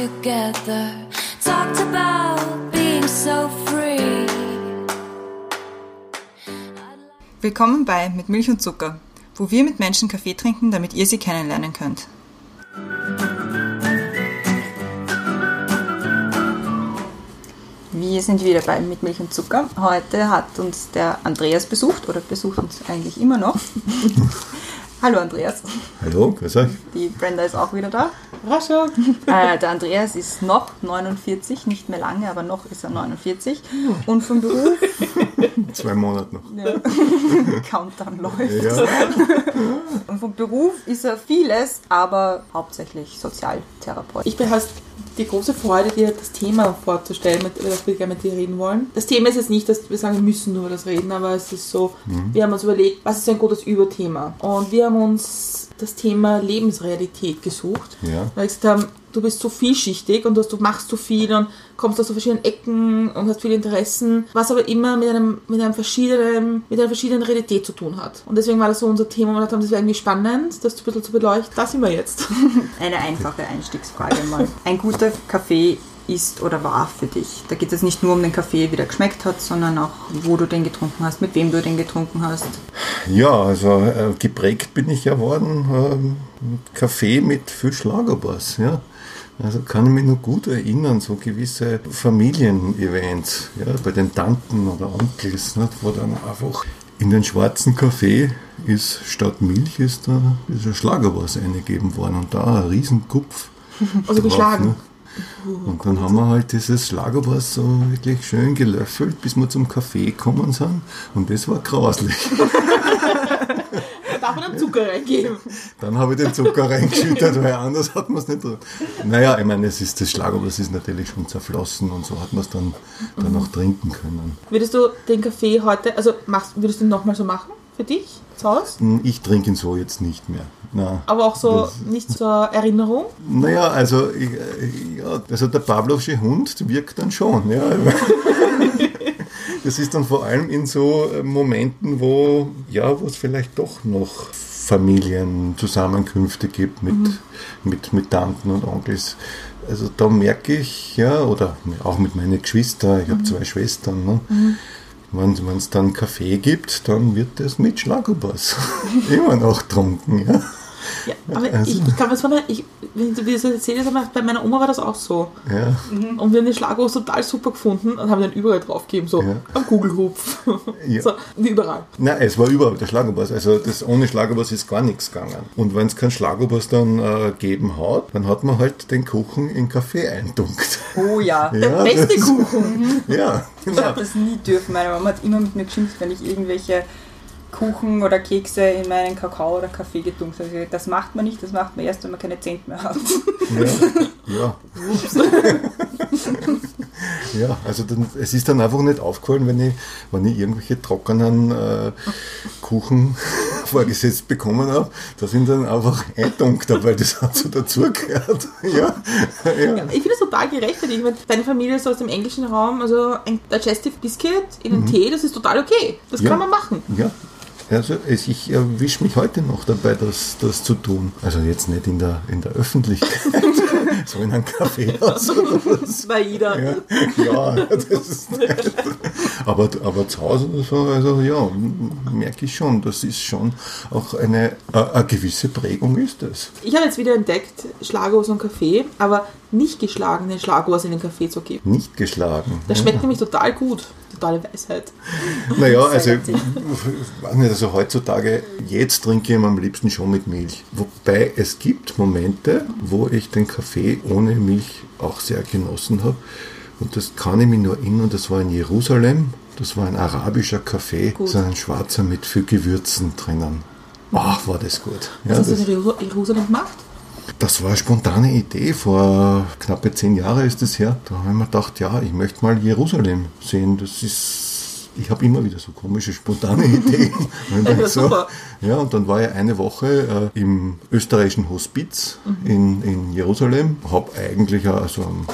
together. Talked about being so free. Willkommen bei Mit Milch und Zucker, wo wir mit Menschen Kaffee trinken, damit ihr sie kennenlernen könnt. Wir sind wieder bei Mit Milch und Zucker. Heute hat uns der Andreas besucht oder besucht uns eigentlich immer noch. Hallo Andreas. Hallo, grüß euch. Die Brenda ist auch wieder da. Rascher. Äh, der Andreas ist noch 49, nicht mehr lange, aber noch ist er 49. Und vom Beruf, Zwei Monate noch. ja, Countdown läuft. Ja, Und vom Beruf ist er vieles, aber hauptsächlich Sozialtherapeut. Ich bin hast die große Freude, dir das Thema vorzustellen, mit, über das wir gerne mit dir reden wollen. Das Thema ist jetzt nicht, dass wir sagen, wir müssen nur über das reden, aber es ist so, wir haben uns überlegt, was ist ein gutes Überthema? Und wir haben uns das Thema Lebensrealität gesucht. Ja. Weil wir gesagt haben, du bist so vielschichtig und du, hast- du machst so viel und kommst aus so verschiedenen Ecken und hast viele Interessen, was aber immer mit einem, mit einem verschiedenen, mit einer verschiedenen Realität zu tun hat. Und deswegen war das so unser Thema und wir haben, das wäre irgendwie spannend, das ein bisschen zu beleuchten. Da sind wir jetzt. Eine einfache Einstiegsfrage mal. Ein guter Kaffee ist oder war für dich? Da geht es nicht nur um den Kaffee, wie der geschmeckt hat, sondern auch, wo du den getrunken hast, mit wem du den getrunken hast. ja also äh, geprägt bin ich ja worden ähm, Kaffee mit viel Schlagerbass. Ja. Also kann ich mich noch gut erinnern, so gewisse Familienevents, ja, bei den Tanten oder Onkels, nicht, wo dann einfach in den schwarzen Kaffee ist statt Milch ist da ist ein Schlagerbass eingegeben worden und da ein Riesenkupf. Also drauf, geschlagen. ne? Und dann haben wir halt dieses Schlagerbass so wirklich schön gelöffelt, bis wir zum Kaffee gekommen sind. Und das war grauslich. Man dann Zucker reingeben. Dann habe ich den Zucker reingeschüttet, weil anders hat man es nicht. Naja, ich meine, es ist das Schlagerbass ist natürlich schon zerflossen und so hat man es dann, dann auch trinken können. Würdest du den Kaffee heute, also machst, würdest du ihn nochmal so machen für dich zu Hause? Hm, Ich trinke ihn so jetzt nicht mehr. Na. Aber auch so Das- nicht zur Erinnerung? Naja, also, ich, äh, ja, also der Pavlovsche Hund wirkt dann schon. Ja. Das ist dann vor allem in so äh, Momenten, wo ja, wo es vielleicht doch noch Familienzusammenkünfte gibt mit, mit, mit Tanten und Onkels. Also da merke ich, ja, oder auch mit meinen Geschwistern, ich habe zwei Schwestern, ne? wenn es dann Kaffee gibt, dann wird das mit Schlagerbass immer noch trunken. Ja. Ja, aber Also- ich, ich kann mir das vorstellen, ich, wenn du das erzählst, aber bei meiner Oma war das auch so. Ja. Und wir haben den Schlagobers total super gefunden und haben den überall draufgegeben, so Ja. am Kugelhupf. Ja. So, wie überall. Nein, es war überall der Schlagerbass. Also das, ohne Schlagerbass ist gar nichts gegangen. Und wenn es keinen Schlagerbass dann äh, geben hat, dann hat man halt den Kuchen in Kaffee eintunkt. Oh ja. Der Ja, beste das- Kuchen. Ja, Ich genau. habe das nie dürfen. Meine Mama hat immer mit mir geschimpft, wenn ich irgendwelche Kuchen oder Kekse in meinen Kakao oder Kaffee getunkt gesagt, Das macht man nicht, das macht man erst, wenn man keine Zent mehr hat. Ja, ja. ja, also dann, es ist dann einfach nicht aufgefallen, wenn ich, wenn ich irgendwelche trockenen äh, Kuchen vorgesetzt bekommen habe, da sind dann einfach eintunkt, weil das hat so dazugehört. Ja, ja. Ja, ich finde es total gerechtfertigt. Meine, deine Familie ist aus dem englischen Raum, also ein Digestive Biscuit in den Tee, das ist total okay. Das Mhm. Ja. kann man machen. Ja, also ich erwische mich heute noch dabei, das, das zu tun. Also jetzt nicht in der, in der Öffentlichkeit, so in einem Kaffeehaus. Bei jeder. Ja, ja das ist aber, aber zu Hause oder so, also ja, merke ich schon, das ist schon auch eine, eine, eine gewisse Prägung ist das. Ich habe jetzt wieder entdeckt, Schlagobers und Kaffee, aber nicht geschlagenen Schlagobers in den Kaffee zu geben. Nicht geschlagen. Das schmeckt nämlich total gut. Totale Weisheit. Naja, also, Sehr ich weiß nicht, also heutzutage, jetzt trinke ich ihn am liebsten schon mit Milch. Wobei es gibt Momente, wo ich den Kaffee ohne Milch auch sehr genossen habe. Und das kann ich mich nur erinnern, das war in Jerusalem. Das war ein arabischer Kaffee, so ein schwarzer mit viel Gewürzen drinnen. Ach, war das gut. Ja, Was hast du das, in Jeru- Jerusalem gemacht? das war eine spontane Idee. Vor knappe zehn Jahren ist es her. Da habe ich mir gedacht, ja, ich möchte mal Jerusalem sehen. Das ist, ich habe immer wieder so komische, spontane Ideen. Ja, super. ja, und dann war ich eine Woche äh, im österreichischen Hospiz in, in Jerusalem. Habe eigentlich so, ein,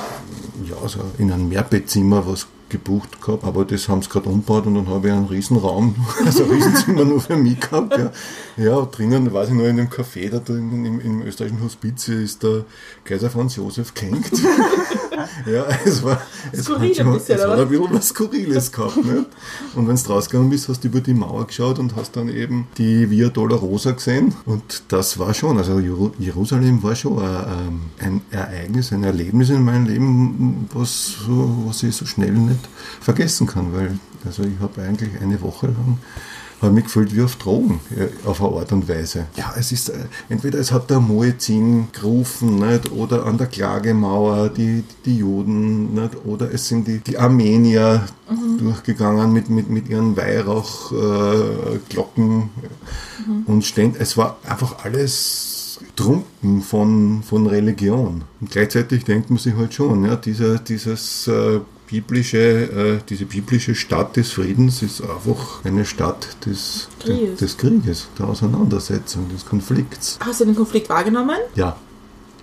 ja, so in einem Mehrbettzimmer was gebucht gehabt, aber das haben sie gerade umgebaut und dann habe ich einen riesen Raum, also ein Riesenzimmer nur für mich gehabt. Ja, ja drinnen, weiß ich noch, in dem Café da drinnen im, im österreichischen Hospiz ist der Kaiser Franz Josef gehängt. ja, es war, es Skurril hat, schon, ein bisschen, es hat ein bisschen was Skurriles gehabt. Nicht? Und wenn du rausgegangen bist, hast du über die Mauer geschaut und hast dann eben die Via Dolorosa gesehen und das war schon, also Jeru- Jerusalem war schon ein, ein Ereignis, ein Erlebnis in meinem Leben, was, was ich so schnell nicht vergessen kann, weil also ich habe eigentlich eine Woche lang habe mich gefühlt wie auf Drogen, ja, auf eine Art und Weise. Ja, es ist, äh, entweder es hat der Muezzin gerufen, nicht, oder an der Klagemauer die, die Juden, nicht, oder es sind die, die Armenier durchgegangen mit, mit, mit ihren Weihrauchglocken äh, Glocken und ständ, es war einfach alles trunken von, von Religion. Und gleichzeitig denkt man sich halt schon, ja, dieser, dieses äh, biblische, äh, diese biblische Stadt des Friedens ist einfach eine Stadt des Krieges. des Krieges, der Auseinandersetzung, des Konflikts. Hast du den Konflikt wahrgenommen? Ja,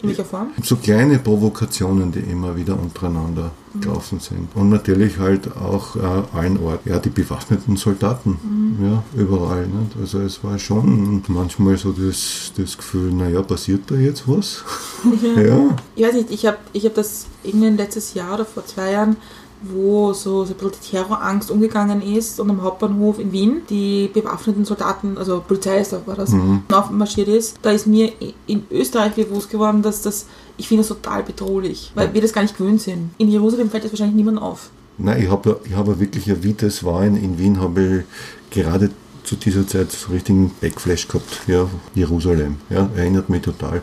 In welcher Form? so kleine Provokationen, die immer wieder untereinander gelaufen sind. Und natürlich halt auch äh, allen Orten, ja, die bewaffneten Soldaten, ja, überall. Nicht? Also es war schon manchmal so das, das Gefühl, naja, passiert da jetzt was? ja. Ich weiß nicht, ich habe ich hab das irgendwann letztes Jahr oder vor zwei Jahren, wo so, so ein bisschen die Terrorangst umgegangen ist und am Hauptbahnhof in Wien die bewaffneten Soldaten, also Polizei ist da, war das, aufmarschiert ist, da ist mir in Österreich bewusst geworden, dass das, ich finde das total bedrohlich, weil wir das gar nicht gewöhnt sind. In Jerusalem fällt das wahrscheinlich niemand auf. Nein, ich habe ich hab wirklich, ja, wie das war in, in Wien, habe ich gerade zu dieser Zeit so richtigen Backflash gehabt. Ja, Jerusalem. Ja, erinnert mich total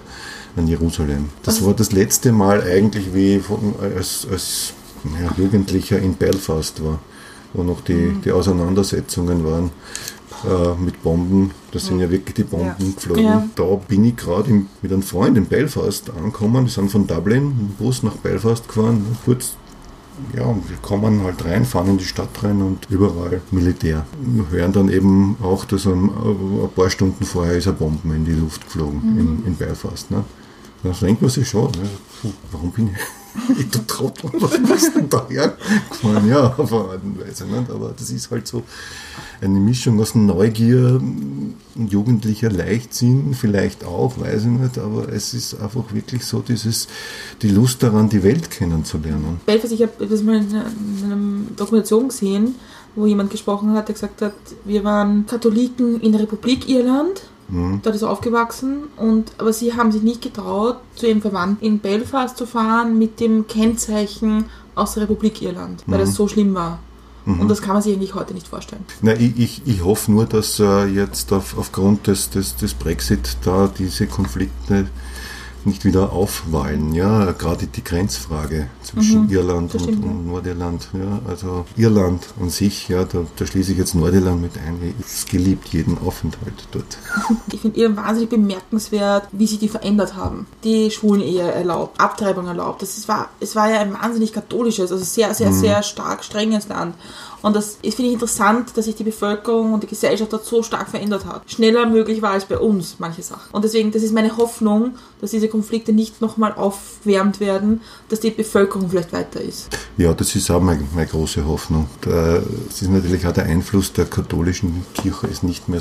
an Jerusalem. Das war das letzte Mal eigentlich, wie ich von, als, als ja, Jugendlicher in Belfast war, wo noch die, die Auseinandersetzungen waren. Äh, mit Bomben, da sind ja wirklich die Bomben Ja. geflogen. Ja. Da bin ich gerade im- mit einem Freund in Belfast angekommen. Wir sind von Dublin mit dem Bus nach Belfast gefahren. Kurz ja, wir kommen halt rein, fahren in die Stadt rein und überall Militär. Wir hören dann eben auch, dass ein, ein paar Stunden vorher ist eine Bombe in die Luft geflogen in, in Belfast. Ne? Da denkt man sich schon, ne? Warum bin ich, ich du Trottel, was bist denn da hergefahren? Ja, auf eine Art und Weise. Nicht? Aber das ist halt so eine Mischung aus Neugier, jugendlicher Leichtsinn, vielleicht auch, weiß ich nicht, aber es ist einfach wirklich so dieses, die Lust daran, die Welt kennenzulernen. Ich habe das mal in einer Dokumentation gesehen, wo jemand gesprochen hat, der gesagt hat, wir waren Katholiken in der Republik Irland, dort ist er aufgewachsen, und, aber sie haben sich nicht getraut, zu ihrem Verwandten in Belfast zu fahren mit dem Kennzeichen aus der Republik Irland, weil das so schlimm war. Und das kann man sich eigentlich heute nicht vorstellen. Na, ich, ich, ich hoffe nur, dass äh, jetzt auf, aufgrund des, des, des Brexit da diese Konflikte nicht wieder aufwallen. Ja, gerade die Grenzfrage zwischen Irland das und, und Nordirland. Ja, also Irland an sich, ja, da, da schließe ich jetzt Nordirland mit ein. Es geliebt jeden Aufenthalt dort. Ich finde ihr wahnsinnig bemerkenswert, wie sich die verändert haben. Die Schwulen-Ehe erlaubt, Abtreibung erlaubt. Das ist, war, es war ja ein wahnsinnig katholisches, also sehr, sehr, sehr stark strenges Land. Und das ist, finde ich, interessant, dass sich die Bevölkerung und die Gesellschaft dort so stark verändert hat. Schneller möglich war als bei uns, manche Sachen. Und deswegen, das ist meine Hoffnung, dass diese Konflikte nicht nochmal aufwärmt werden, dass die Bevölkerung vielleicht weiter ist. Ja, das ist auch meine, meine große Hoffnung. Es ist natürlich auch der Einfluss der katholischen Kirche ist nicht mehr,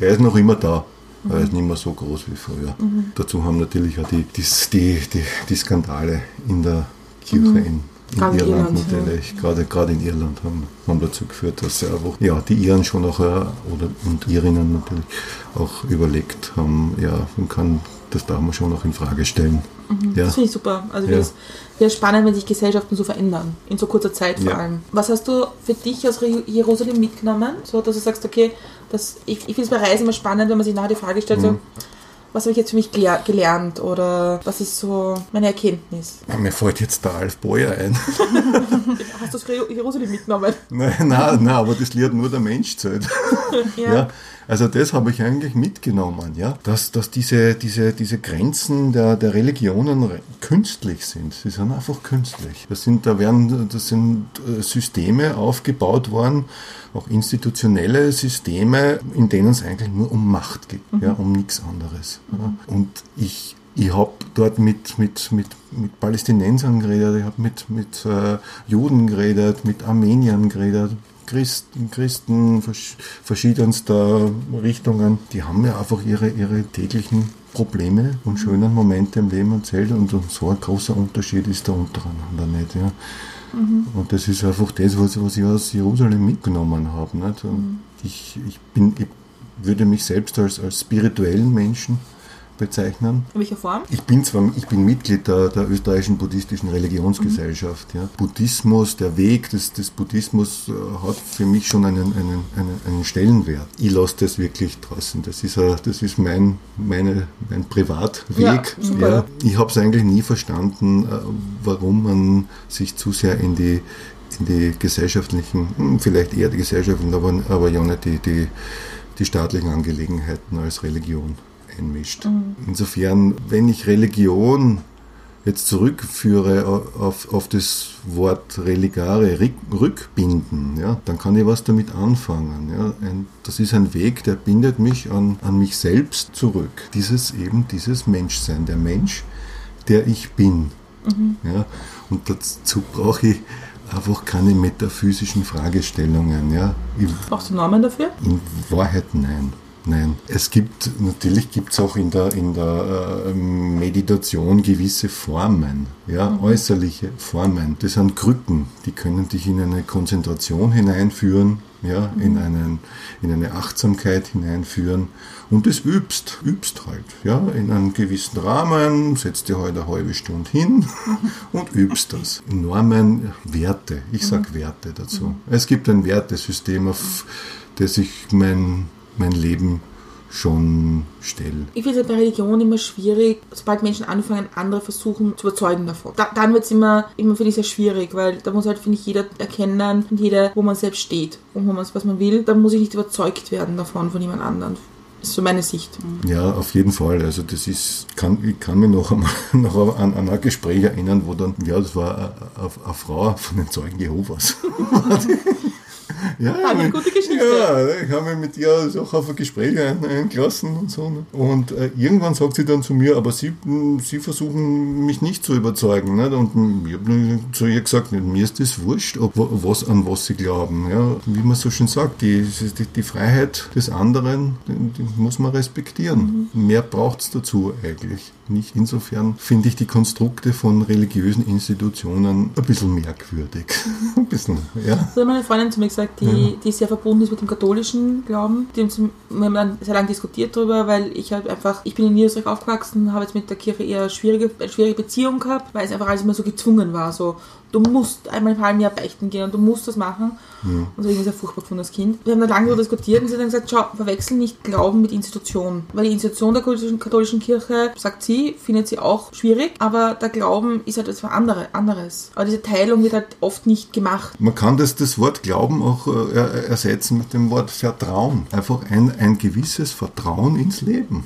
er ist noch immer da. Mhm. Er ist nicht mehr so groß wie früher. Dazu haben natürlich auch die, die, die, die, Skandale in der Kirche in, in Mhm. Gerade in Irland Irland, ja. natürlich, gerade, gerade in Irland haben, haben dazu geführt, dass sie einfach, ja, die Iren schon auch, oder, und Irinnen natürlich auch überlegt haben, ja, man kann, das darf man schon auch in Frage stellen. Ja. Das finde ich super. Also Ja. wäre spannend, wenn sich Gesellschaften so verändern. In so kurzer Zeit vor Ja. allem. Was hast du für dich aus Jerusalem mitgenommen? So, dass du sagst, okay, das, ich, ich finde es bei Reisen immer spannend, wenn man sich nachher die Frage stellt, Mhm. so, was habe ich jetzt für mich gelernt oder was ist so meine Erkenntnis? Mir fällt jetzt der Alf Boyer ein. Hast du Re- Jerusalem mitgenommen? Nein, nein, nein, aber das Lied nur der Mensch zählt. Ja. Also das habe ich eigentlich mitgenommen, ja, dass, dass diese, diese, diese Grenzen der, der Religionen re- künstlich sind. Sie sind einfach künstlich. Das sind, da werden, das sind äh, Systeme aufgebaut worden, auch institutionelle Systeme, in denen es eigentlich nur um Macht geht, ja, um nichts anderes. Ja. Und ich Ich habe dort mit, mit, mit, mit Palästinensern geredet, ich habe mit, mit äh, Juden geredet, mit Armeniern geredet, Christen, Christen versch verschiedenster Richtungen. Die haben mir einfach ihre, ihre täglichen Probleme und schönen Momente im Leben erzählt und so ein großer Unterschied ist da untereinander nicht. Ja. Und das ist einfach das, was, was ich aus Jerusalem mitgenommen habe. Nicht? Und ich, ich, bin, ich würde mich selbst als, als spirituellen Menschen bezeichnen. In welcher Form? Ich bin zwar ich bin Mitglied der, der österreichischen buddhistischen Religionsgesellschaft. Ja. Buddhismus, der Weg des, des Buddhismus äh, hat für mich schon einen, einen, einen, einen Stellenwert. Ich lasse das wirklich draußen. Das ist, ein, das ist mein, meine, mein Privatweg. Ja. Ja. Ich habe es eigentlich nie verstanden, äh, warum man sich zu sehr in die in die gesellschaftlichen, hm, vielleicht eher die gesellschaftlichen, aber, aber ja nicht die, die, die staatlichen Angelegenheiten als Religion einmischt. Insofern, wenn ich Religion jetzt zurückführe auf, auf das Wort religare, rück- rückbinden, ja, dann kann ich was damit anfangen. Ja. Ein, das ist ein Weg, der bindet mich an, an mich selbst zurück. Dieses eben, dieses Menschsein, der Mensch, der ich bin. Ja. Und dazu brauche ich einfach keine metaphysischen Fragestellungen. Ja. Ich, Brauchst du Normen dafür? in Wahrheit nein. Nein. Es gibt, natürlich gibt es auch in der, in der äh, Meditation gewisse Formen, ja, äußerliche Formen. Das sind Krücken, die können dich in eine Konzentration hineinführen, ja, in, einen, in eine Achtsamkeit hineinführen. Und das übst, übst halt, ja, in einem gewissen Rahmen, setzt dir halt eine halbe Stunde hin und übst das. Normen, Werte, ich sag Werte dazu. Es gibt ein Wertesystem, auf das ich mein, mein Leben schon stelle. Ich finde es bei Religion immer schwierig, sobald Menschen anfangen, andere versuchen zu überzeugen davon. Da, dann wird es immer, immer finde ich, sehr schwierig, weil da muss halt, finde ich, jeder erkennen und jeder, wo man selbst steht und wo man, was man will. Da muss ich nicht überzeugt werden davon, von jemand anderem. Das ist so meine Sicht. Ja, auf jeden Fall. Also das ist, kann, ich kann mich noch, einmal, noch an, an ein Gespräch erinnern, wo dann, ja, das war eine, eine Frau von den Zeugen Jehovas. ja, eine ich- gute Geschichte. Ja, ich habe mich mit ihr so auf ein Gespräch ein, eingelassen und so. ne? Und äh, irgendwann sagt sie dann zu mir, aber sie, sie versuchen mich nicht zu überzeugen. Nicht? Und ich habe zu ihr gesagt, mir ist das wurscht, ob, was, an was sie glauben. Ja? Wie man so schön sagt, die, die, die Freiheit des anderen, die, die muss man respektieren. Mehr braucht es dazu eigentlich nicht. Insofern finde ich die Konstrukte von religiösen Institutionen ein bisschen merkwürdig. ein bisschen, ja. Das hat meine Freundin zu mir gesagt, die, die sehr verbunden ist mit dem katholischen Glauben. Die haben wir haben dann sehr lange diskutiert darüber, weil ich halt einfach, ich bin in Niederösterreich aufgewachsen, habe jetzt mit der Kirche eher schwierige, eine schwierige Beziehung gehabt, weil es einfach alles immer so gezwungen war. So, du musst einmal im halben Jahr beichten gehen und du musst das machen. Und so irgendwie sehr furchtbar gefunden als Kind. Wir haben dann lange darüber diskutiert und sie hat dann gesagt, schau, verwechsel nicht Glauben mit Institution. Weil die Institution der katholischen, Kirche, sagt sie, findet sie auch schwierig, aber der Glauben ist halt etwas andere, anderes. Aber diese Teilung wird halt oft nicht gemacht. Man kann das, das Wort Glauben auch äh, er- ersetzen mit dem Wort Vertrauen. Einfach ein, ein gewisses Vertrauen ins Leben.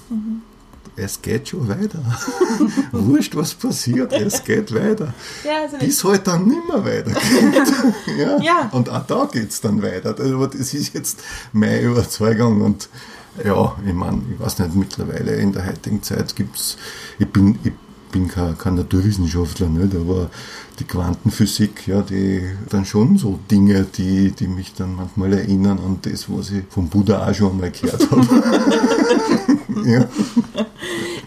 Es geht schon weiter. Wurscht, was passiert, es geht weiter. Ja, also Bis halt dann nimmer weitergeht. ja. Ja. Und auch da geht es dann weiter. Also das ist jetzt meine Überzeugung. Und ja, ich meine, ich weiß nicht, mittlerweile in der heutigen Zeit gibt es, ich bin, ich bin kein, kein Naturwissenschaftler, nicht, aber die Quantenphysik, ja, die dann schon so Dinge, die, die mich dann manchmal erinnern an das, was ich vom Buddha auch schon einmal gehört habe. ja.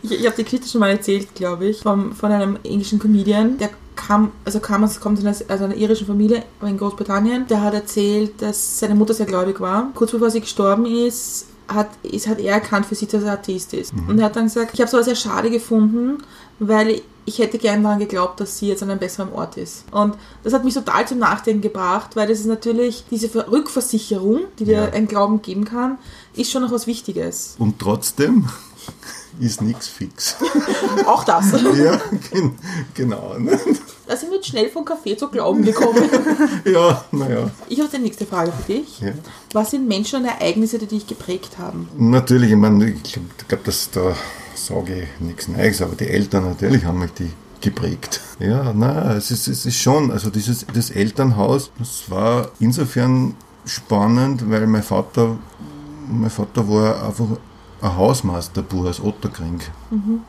Ich, ich habe die Geschichte schon mal erzählt, glaube ich, vom, von einem englischen Comedian, der kam, also kam aus, kommt aus einer, aus einer irischen Familie in Großbritannien. Der hat erzählt, dass seine Mutter sehr gläubig war. Kurz bevor sie gestorben ist, hat, ist, hat er erkannt für sich, dass er Atheist ist. Und er hat dann gesagt, ich habe es aber sehr schade gefunden, weil ich hätte gern daran geglaubt, dass sie jetzt an einem besseren Ort ist. Und das hat mich total zum Nachdenken gebracht, weil das ist natürlich diese Ver- Rückversicherung, die dir Ja. ein Glauben geben kann, ist schon noch was Wichtiges. Und trotzdem ist nichts fix. Auch das. ja, gen genau. Da sind wir jetzt schnell von Kaffee zu Glauben gekommen. ja, naja. Ich habe die nächste Frage für dich. Ja. Was sind Menschen und Ereignisse, die dich geprägt haben? Natürlich, ich meine, ich glaube, glaub, dass da sage ich nichts Neues, aber die Eltern natürlich haben mich die geprägt. Ja, na, es ist, es ist schon, also dieses das Elternhaus, das war insofern spannend, weil mein Vater, mein Vater war einfach ein Hausmeisterbub aus Otterkring.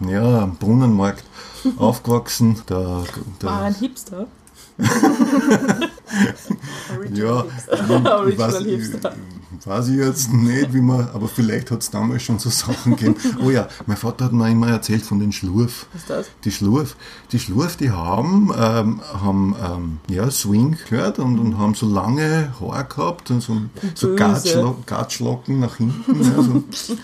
Ja, am Brunnenmarkt aufgewachsen. Der, der, War ein Hipster. Ja, Original ich weiß, Hipster. ich, weiß ich jetzt nicht, wie man, aber vielleicht hat es damals schon so Sachen gegeben. Oh ja, mein Vater hat mir immer erzählt von den Schlurf. Was ist das? Die Schlurf, die Schlurf, die haben, ähm, haben ähm, ja, Swing gehört und, und haben so lange Haare gehabt und so, so Böse. Gatschlo Gatschlocken nach hinten. Ja, so.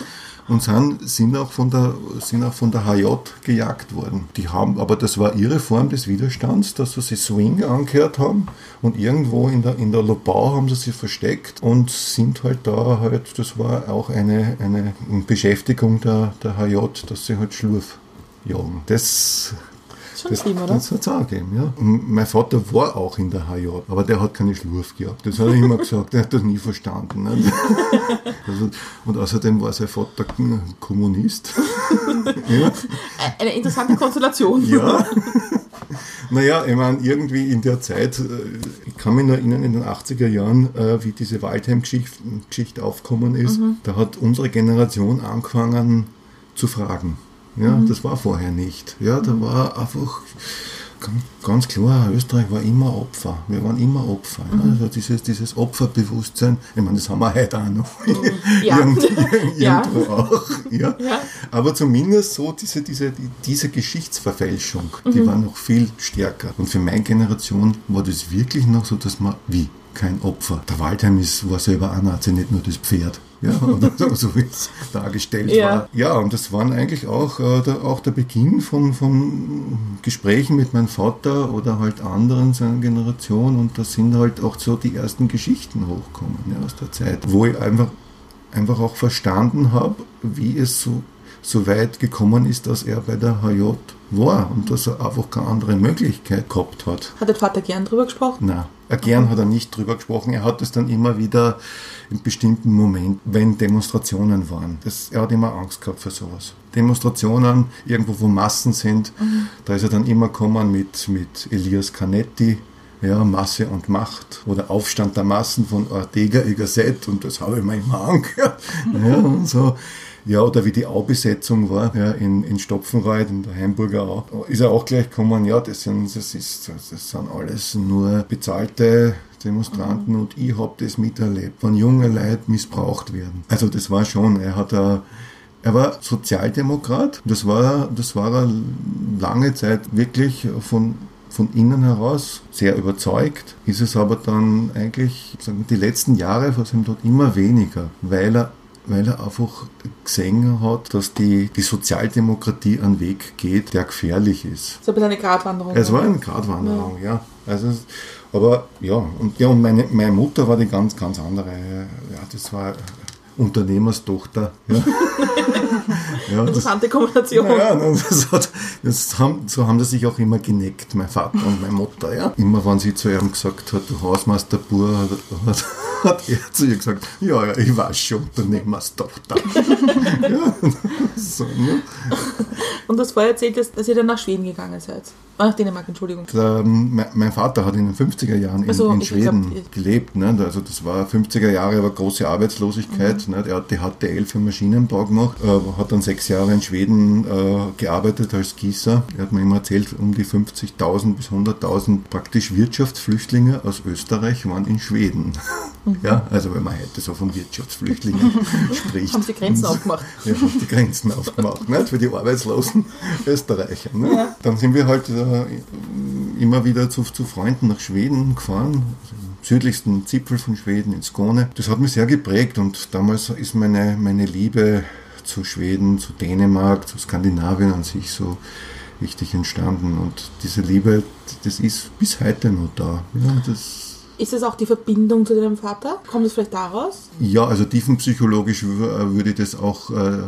Und sind, sind, auch von der, sind auch von der HJ gejagt worden. Die haben, aber das war ihre Form des Widerstands, dass sie sich Swing angehört haben und irgendwo in der, in der Lobau haben sie sich versteckt und sind halt da halt, das war auch eine, eine Beschäftigung der, der HJ, dass sie halt Schlurf jagen. Das schon das, schlimm, oder? das hat es auch gegeben, ja. Und mein Vater war auch in der HJ, aber der hat keine Schlurf gehabt. Das hat er immer gesagt, der hat das nie verstanden. Ne? Also, und außerdem war sein Vater Kommunist. ja. Eine interessante Konstellation. ja. Naja, ich meine, irgendwie in der Zeit, äh, ich kann mich nur erinnern, in den 80er Jahren, äh, wie diese Waldheim-Geschichte Geschichte aufgekommen ist, da hat unsere Generation angefangen zu fragen. Ja, das war vorher nicht. Ja, da war einfach ganz, klar, Österreich war immer Opfer. Wir waren immer Opfer. Ja. Also dieses, dieses Opferbewusstsein, ich meine, das haben wir heute auch noch. Ja. Irgend, Ja. irgendwo auch. Ja. Ja. Aber zumindest so diese, diese, die, diese Geschichtsverfälschung, die war noch viel stärker. Und für meine Generation war das wirklich noch so, dass man, wie, kein Opfer. Der Waldheim ist, war selber ein Nazi, nicht nur das Pferd. Ja, oder so, so wie es dargestellt Ja. war. Ja, und das waren eigentlich auch, äh, der, auch der Beginn von, von Gesprächen mit meinem Vater oder halt anderen seiner Generation. Und da sind halt auch so die ersten Geschichten hochgekommen ja, aus der Zeit, wo ich einfach einfach auch verstanden habe, wie es so, so weit gekommen ist, dass er bei der HJ war und dass er einfach keine andere Möglichkeit gehabt hat. Hat der Vater gern drüber gesprochen? Na, gern hat er nicht drüber gesprochen. Er hat es dann immer wieder in bestimmten Momenten, wenn Demonstrationen waren. Das, er hat immer Angst gehabt für sowas. Demonstrationen, irgendwo wo Massen sind, da ist er dann immer gekommen mit, mit Elias Canetti, ja, Masse und Macht oder Aufstand der Massen von Ortega y Gasset und das habe ich mir immer angehört. Ja, und so. Ja, oder wie die Au-Besetzung war ja, in, in Stopfenreuth, in der Hamburger Au. Ist er auch gleich gekommen, ja, das sind, das ist, das sind alles nur bezahlte Demonstranten und ich habe das miterlebt, wenn junge Leute missbraucht werden. Also das war schon, er hat a, er war Sozialdemokrat, das war, das war er lange Zeit wirklich von von innen heraus sehr überzeugt, ist es aber dann eigentlich sagen die letzten Jahre was ihm dort immer weniger, weil er weil er einfach gesehen hat, dass die, die Sozialdemokratie einen Weg geht, der gefährlich ist. So ein bisschen eine Gratwanderung. Es war eine Gratwanderung, ja. Also, es- aber ja, und, ja, und meine, meine Mutter war die ganz, ganz andere. Ja, das war Unternehmerstochter. Ja. ja, das, Interessante Kombination. ja, das hat, das haben, so haben sie sich auch immer geneckt, mein Vater und meine Mutter. Ja. Immer wenn sie zu ihm gesagt hat, du Hausmeister Bur, hat, hat, hat er zu ihr gesagt, ja, ja, ich weiß schon, Unternehmerstochter. ja, so, ne? Und das vorher erzählt, dass, dass ihr dann nach Schweden gegangen seid. Nach Dänemark, Entschuldigung. Der, mein, Vater hat in den 50er Jahren in, Ach so, in Schweden glaub, gelebt. Ne? Also das war 50er Jahre, war große Arbeitslosigkeit. Mhm. Ne? Er hat die HTL für Maschinenbau gemacht, äh, hat dann sechs Jahre in Schweden äh, gearbeitet als Gießer. Er hat mir immer erzählt, um die 50.000 bis 100.000 praktisch Wirtschaftsflüchtlinge aus Österreich waren in Schweden. Mhm. Ja, also wenn man heute so von Wirtschaftsflüchtlingen spricht. Haben sie Grenzen aufgemacht. Ja, haben die Grenzen aufgemacht, nicht? für die arbeitslosen Österreicher. Ne? Dann sind wir halt äh, immer wieder zu, zu Freunden nach Schweden gefahren, also im südlichsten Zipfel von Schweden, in Skåne. Das hat mich sehr geprägt und damals ist meine, meine Liebe zu Schweden, zu Dänemark, zu Skandinavien an sich so richtig entstanden. Und diese Liebe, das ist bis heute noch da. Ja, das Ist das auch die Verbindung zu deinem Vater? Kommt es vielleicht daraus? ja, also tiefenpsychologisch wür- würde ich das auch äh,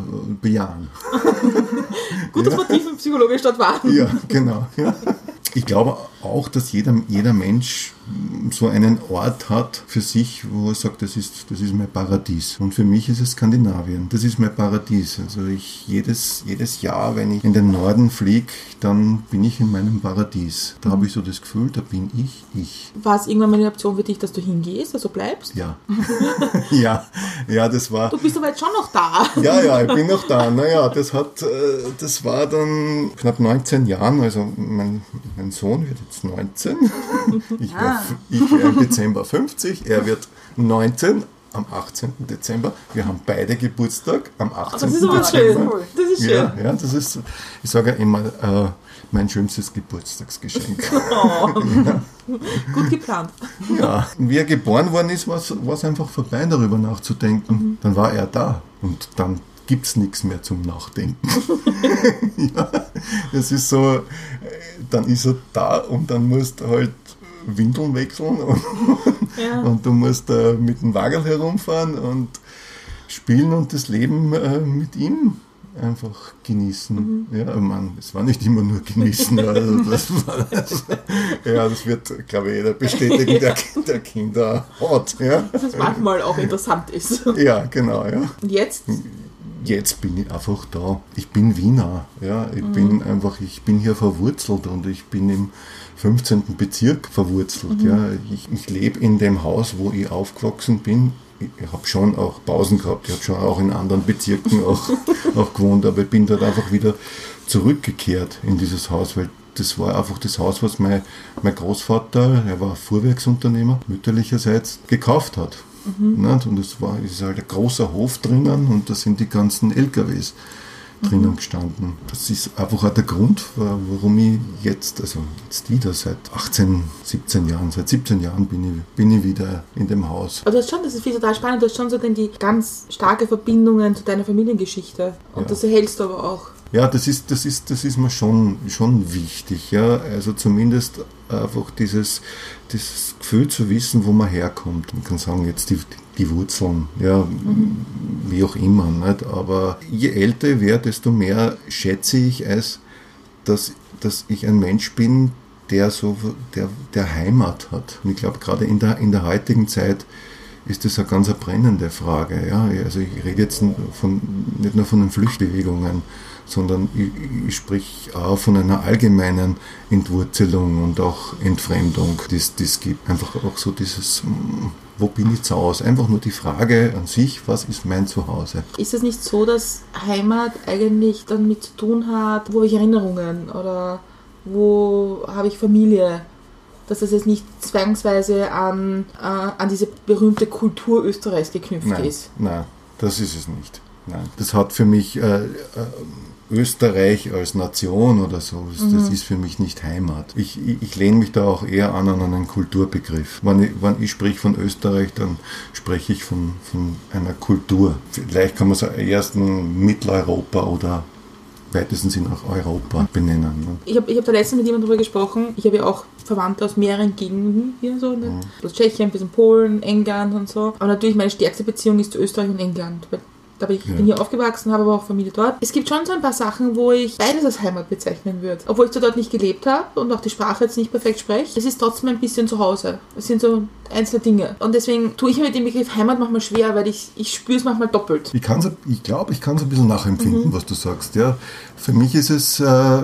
bejahen. Gut, dass wir tiefenpsychologisch dort waren. Ja, genau. Ja. Ich glaube auch, dass jeder, jeder Mensch so einen Ort hat für sich, wo er sagt, das ist, das ist mein Paradies. Und für mich ist es Skandinavien. Das ist mein Paradies. Also ich jedes, jedes Jahr, wenn ich in den Norden fliege, dann bin ich in meinem Paradies. Da habe ich so das Gefühl, da bin ich ich. War es irgendwann mal eine Option für dich, dass du hingehst, also bleibst? Ja. ja. Ja, das war. Du bist aber jetzt schon noch da. Ja, ja, ich bin noch da. Naja, das hat, äh, das war dann knapp 19 Jahren. Also mein, mein Sohn wird jetzt 19. Ich Ah. werde werd im Dezember 50. Er wird 19 am 18. Dezember. Wir haben beide Geburtstag am 18. Das ist aber Dezember. schön. Das ist schön. Ja, ja, das ist, ich sage ja immer, äh, mein schönstes Geburtstagsgeschenk. Gut geplant. Ja, wie er geboren worden ist, war es einfach vorbei, darüber nachzudenken. Dann war er da und dann gibt es nichts mehr zum Nachdenken. ja, es ist so, dann ist er da und dann musst du halt Windeln wechseln und, Ja. und du musst äh, mit dem Wagel herumfahren und spielen und das Leben äh, mit ihm einfach genießen. Ja, ich meine, es war nicht immer nur genießen. Also das war das, ja, das wird, glaube ich, jeder bestätigen, der, der Kinder hat. Ja, Dass es manchmal auch interessant ist. ja genau. Ja. Und jetzt? Jetzt bin ich einfach da. Ich bin Wiener. Ja, ich bin einfach, ich bin hier verwurzelt und ich bin im 15. Bezirk verwurzelt. Ja, ich, ich lebe in dem Haus, wo ich aufgewachsen bin. Ich habe schon auch Pausen gehabt. Ich habe schon auch in anderen Bezirken auch, auch gewohnt, aber ich bin dort einfach wieder zurückgekehrt in dieses Haus, weil das war einfach das Haus, was mein, mein Großvater, er war Fuhrwerksunternehmer, mütterlicherseits gekauft hat. Nicht? Und es war ist halt ein großer Hof drinnen und da sind die ganzen LKWs drinnen gestanden. Das ist einfach auch der Grund, wa- warum ich jetzt, also jetzt wieder seit 18, 17 Jahren, seit 17 Jahren bin ich, bin ich wieder in dem Haus. Aber du hast schon, das ist total spannend, du hast schon so denn die ganz starke Verbindungen zu deiner Familiengeschichte. Und Ja. das erhältst du aber auch. Ja, das ist, das ist, das ist mir schon, schon wichtig. Ja? Also zumindest einfach dieses, dieses Gefühl zu wissen, wo man herkommt. Man kann sagen, jetzt die, die Wurzeln, ja, wie auch immer. Nicht? Aber je älter ich werde, desto mehr schätze ich es, dass, dass ich ein Mensch bin, der so der, der Heimat hat. Und ich glaube, gerade in der, in der heutigen Zeit ist das eine ganz brennende Frage. Ja? Also ich rede jetzt von, nicht nur von den Flüchtbewegungen, sondern ich, ich sprich auch von einer allgemeinen Entwurzelung und auch Entfremdung, die es gibt. Einfach auch so dieses, mm, wo bin ich zu Hause? Einfach nur die Frage an sich, was ist mein Zuhause? Ist es nicht so, dass Heimat eigentlich dann mit zu tun hat, wo habe ich Erinnerungen oder wo habe ich Familie? Dass es jetzt nicht zwangsweise an, äh, an diese berühmte Kultur Österreichs geknüpft Nein, ist. nein, das ist es nicht. Nein, das hat für mich äh, äh, Österreich als Nation oder so, das, das ist für mich nicht Heimat. Ich, ich, ich lehne mich da auch eher an an einen Kulturbegriff. Wenn ich, wenn ich spreche von Österreich, dann spreche ich von, von einer Kultur. Vielleicht kann man sagen, erst ein Mitteleuropa oder weitestens in auch Europa benennen. Ne? Ich habe ich hab da letztens mit jemandem darüber gesprochen. Ich habe ja auch Verwandte aus mehreren Gegenden hier, so ne? aus Tschechien, bis in Polen, England und so. Aber natürlich meine stärkste Beziehung ist zu Österreich und England. Weil da bin ich Ja. bin hier aufgewachsen, habe aber auch Familie dort. Es gibt schon so ein paar Sachen, wo ich beides als Heimat bezeichnen würde. Obwohl ich dort nicht gelebt habe und auch die Sprache jetzt nicht perfekt spreche, es ist trotzdem ein bisschen zu Hause. Es sind so einzelne Dinge. Und deswegen tue ich mir mit dem Begriff Heimat manchmal schwer, weil ich, ich spüre es manchmal doppelt. Ich, kann's, ich glaube, ich kann es ein bisschen nachempfinden, was du sagst. Ja. Für mich ist es äh,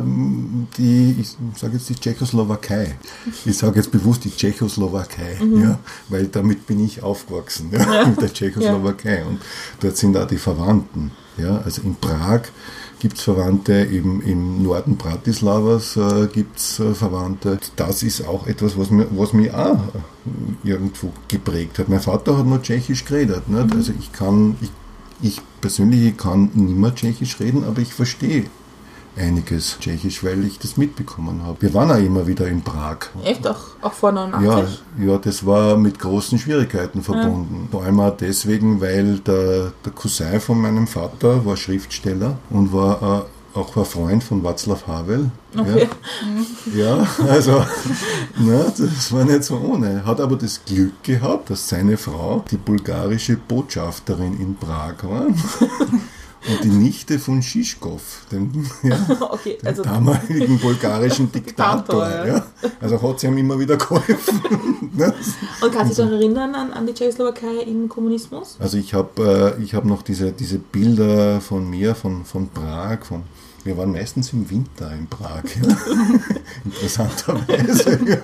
die, ich sage jetzt die Tschechoslowakei. Ich sage jetzt bewusst die Tschechoslowakei, ja, weil damit bin ich aufgewachsen, ja, mit der Tschechoslowakei. Und dort sind auch die Verwandten. Ja. Also in Prag gibt es Verwandte, im, im Norden Bratislavas äh, gibt es äh, Verwandte. Das ist auch etwas, was mir, was mich auch irgendwo geprägt hat. Mein Vater hat nur Tschechisch geredet. Nicht? Also ich kann, ich, ich persönlich kann nicht mehr Tschechisch reden, aber ich verstehe einiges Tschechisch, weil ich das mitbekommen habe. Wir waren auch immer wieder in Prag. Echt? Auch, auch vor Ja, 89? ja, das war mit großen Schwierigkeiten verbunden. Vor allem auch deswegen, weil der, der Cousin von meinem Vater war Schriftsteller und war äh, auch ein Freund von Václav Havel. Okay. Ja, ja also na, das war nicht so ohne. Hat aber das Glück gehabt, dass seine Frau die bulgarische Botschafterin in Prag war. Und die Nichte von Schischkow, dem, ja, Okay, dem also damaligen bulgarischen Diktator. Diktator, ja. Also hat sie ihm immer wieder geholfen. ne? Und kannst du dich noch erinnern an, an die Tschechoslowakei im Kommunismus? Also ich habe äh, ich hab noch diese, diese Bilder von mir, von, von Prag, von Wir waren meistens im Winter in Prag. Ja. Interessanterweise. Ja.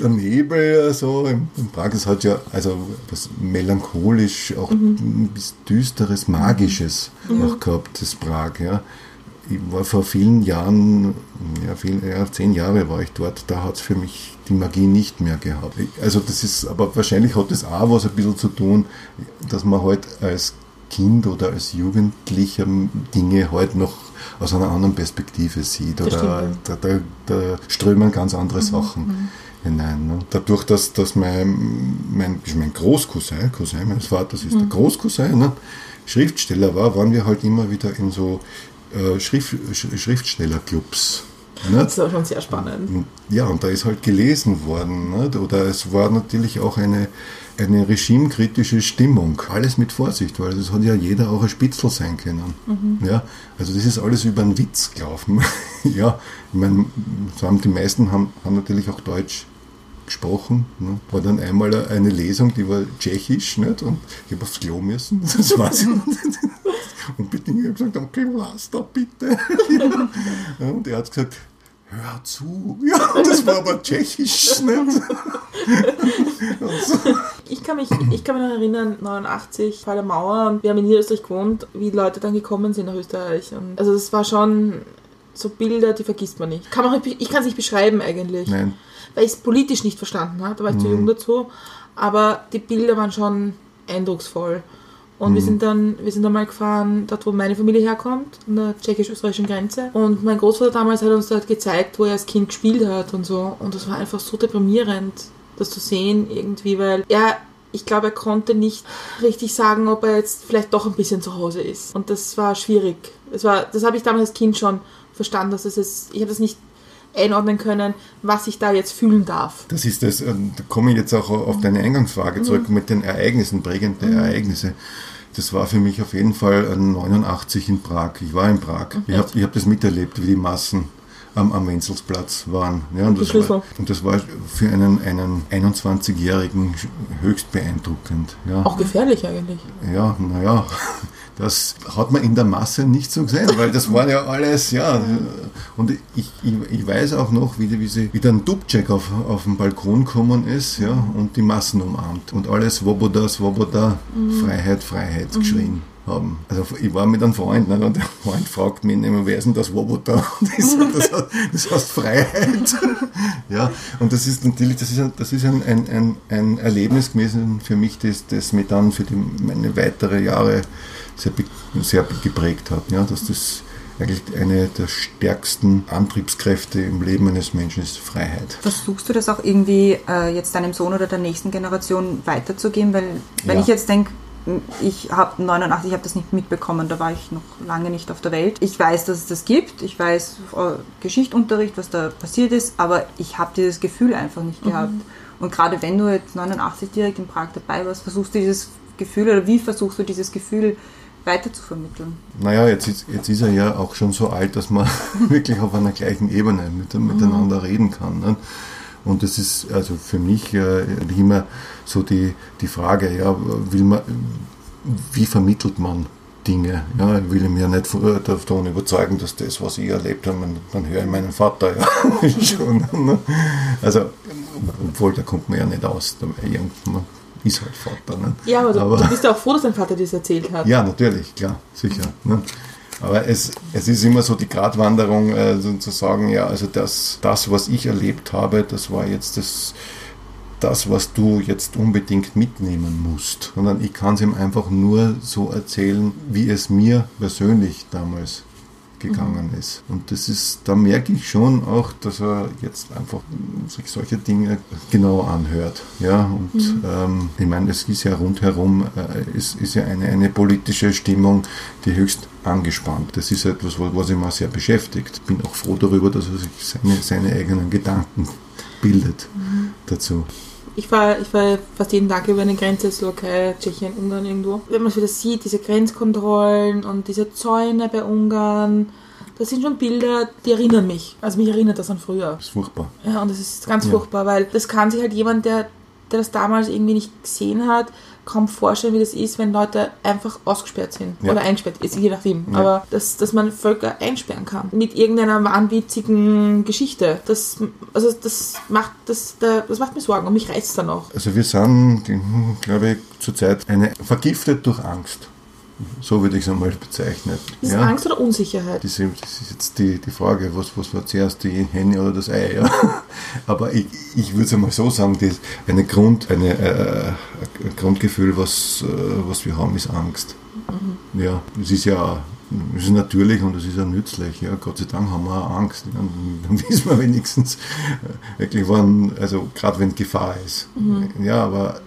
Der Nebel, so in, in Prag, es hat ja also was melancholisch, auch ein bisschen düsteres, magisches auch gehabt, das Prag. Ja. Ich war vor vielen Jahren, ja, viel, ja, zehn Jahre war ich dort, da hat es für mich die Magie nicht mehr gehabt. Also das ist, aber wahrscheinlich hat das auch was ein bisschen zu tun, dass man halt als Kind oder als Jugendlicher Dinge halt noch aus einer anderen Perspektive sieht. Oder da, da, da strömen ganz andere Sachen hinein. Ne? Dadurch, dass, dass mein, mein, mein Großcousin, Cousin meines Vaters ist der Großcousin, ne? Schriftsteller war, waren wir halt immer wieder in so äh, Schrift, Sch- Schriftstellerclubs. Ne? Das war schon sehr spannend. Ja, und da ist halt gelesen worden. Nicht? Oder es war natürlich auch eine, eine regimekritische Stimmung. Alles mit Vorsicht, weil es hat ja jeder auch ein Spitzel sein können. Ja, also das ist alles über einen Witz gelaufen. ja, ich meine, so haben die meisten haben, haben natürlich auch Deutsch gesprochen. Ne? War dann einmal eine Lesung, die war tschechisch, nicht? und ich habe aufs Klo müssen, das nicht. Und bitte, ich habe gesagt, okay, lass da bitte. ja, und er hat gesagt, hör zu. Ja, und das war aber tschechisch, nicht? Ich kann mich, ich kann mich noch erinnern, 89, Fall der Mauer und wir haben in Niederösterreich gewohnt, wie Leute dann gekommen sind nach Österreich. Und also das war schon so Bilder, die vergisst man nicht. Kann man, nicht- ich kann es nicht beschreiben eigentlich, Nein. weil ich es politisch nicht verstanden habe, da war ich zu jung dazu. Aber die Bilder waren schon eindrucksvoll. Und wir sind dann, wir sind dann mal gefahren, dort wo meine Familie herkommt, an der tschechisch-österreichischen Grenze. Und mein Großvater damals hat uns dort gezeigt, wo er als Kind gespielt hat und so. Und das war einfach so deprimierend, das zu sehen irgendwie, weil er, ich glaube, er konnte nicht richtig sagen, ob er jetzt vielleicht doch ein bisschen zu Hause ist. Und das war schwierig. Das war, das habe ich damals als Kind schon verstanden, dass es jetzt, ich habe das nicht einordnen können, was ich da jetzt fühlen darf. Das ist das, und da komme ich jetzt auch auf deine Eingangsfrage zurück mit den Ereignissen, prägende Ereignisse. Das war für mich auf jeden Fall äh, 89 in Prag. Ich war in Prag. Ich habe ich hab das miterlebt, wie die Massen am, am Wenzelsplatz waren. Ja, und, das war, und das war für einen, einen 21-Jährigen höchst beeindruckend. Ja. Auch gefährlich eigentlich. Ja, naja, das hat man in der Masse nicht so gesehen, weil das war ja alles, ja. Und ich, ich, ich weiß auch noch, wie, wie, sie, wie dann Dubček auf, auf den Balkon gekommen ist ja, und die Massen umarmt. Und alles Svoboda, Svoboda, Freiheit, Freiheit geschrien haben. Also ich war mit einem Freund ne, und der Freund fragt mich immer, wer ist denn das sag, das, heißt- das heißt Freiheit. ja, und das ist natürlich, das ist ein, das ist ein, ein, ein, Erlebnis gewesen für mich, das, das mir dann für die, meine weitere Jahre sehr, sehr geprägt hat. Ja, dass das eigentlich eine der stärksten Antriebskräfte im Leben eines Menschen ist Freiheit. Versuchst du das auch irgendwie äh, jetzt deinem Sohn oder der nächsten Generation weiterzugeben? Weil wenn Ja. ich jetzt denke, ich habe 89, ich habe das nicht mitbekommen, da war ich noch lange nicht auf der Welt. Ich weiß, dass es das gibt, ich weiß äh, Geschichtsunterricht, was da passiert ist, aber ich habe dieses Gefühl einfach nicht gehabt. Und gerade wenn du jetzt 89 direkt in Prag dabei warst, versuchst du dieses Gefühl oder wie versuchst du dieses Gefühl weiter zu vermitteln? Naja, jetzt ist, jetzt ist er ja auch schon so alt, dass man wirklich auf einer gleichen Ebene mit, miteinander reden kann. Ne? Und das ist also für mich äh, immer so die, die Frage, ja, will man, wie vermittelt man Dinge? Ja, ich will ihn ja nicht vor- davon überzeugen, dass das, was ich erlebt habe, man- dann höre ich meinen Vater ja schon. Ne? Also, obwohl, da kommt man ja nicht aus. Irgendwann ist halt Vater. Ne? Ja, aber, du, du bist ja auch froh, dass dein Vater das erzählt hat. Ja, natürlich, klar, sicher. Ne? Aber es, es ist immer so die Gratwanderung, äh, so zu sagen, ja, also das, das, was ich erlebt habe, das war jetzt das, das, was du jetzt unbedingt mitnehmen musst. Sondern ich kann es ihm einfach nur so erzählen, wie es mir persönlich damals gegangen ist. Und das ist, da merke ich schon auch, dass er jetzt einfach sich solche Dinge genau anhört. Ja, und ähm, ich meine, es ist ja rundherum, äh, ist, ist ja eine, eine politische Stimmung, die höchst angespannt. Das ist etwas, was, ihn mal sehr beschäftigt. Bin auch froh darüber, dass er sich seine, seine eigenen Gedanken bildet dazu. Ich fahre ich fahr fast jeden Tag über eine Grenze, Slowakei, Tschechien, Ungarn irgendwo. Wenn man es wieder sieht, diese Grenzkontrollen und diese Zäune bei Ungarn, das sind schon Bilder, die erinnern mich. Also mich erinnert das an früher. Das ist furchtbar. Ja, und das ist ganz Ja. furchtbar, weil das kann sich halt jemand, der, der das damals irgendwie nicht gesehen hat, kaum vorstellen, wie das ist, wenn Leute einfach ausgesperrt sind. Ja. Oder eingesperrt, ist je nachdem. Ja. Aber dass, dass man Völker einsperren kann. Mit irgendeiner wahnwitzigen Geschichte. Das, also das macht, das, da- das macht mir Sorgen und mich reizt dann auch. Also wir sind, glaube ich, zurzeit eine vergiftet durch Angst. So würde ich es einmal bezeichnen. Ist es Angst oder Unsicherheit? Das ist, das ist jetzt die, die Frage, was, was war zuerst die Henne oder das Ei? Ja? Aber ich, ich würde es einmal so sagen, das eine Grund, eine, äh, ein Grundgefühl, was, äh, was wir haben, ist Angst. Ja, das ist ja das ist natürlich und das ist ja nützlich. Ja. Gott sei Dank haben wir auch Angst. Dann, dann wissen wir wenigstens äh, wirklich, wann, also gerade wenn Gefahr ist. Ja, aber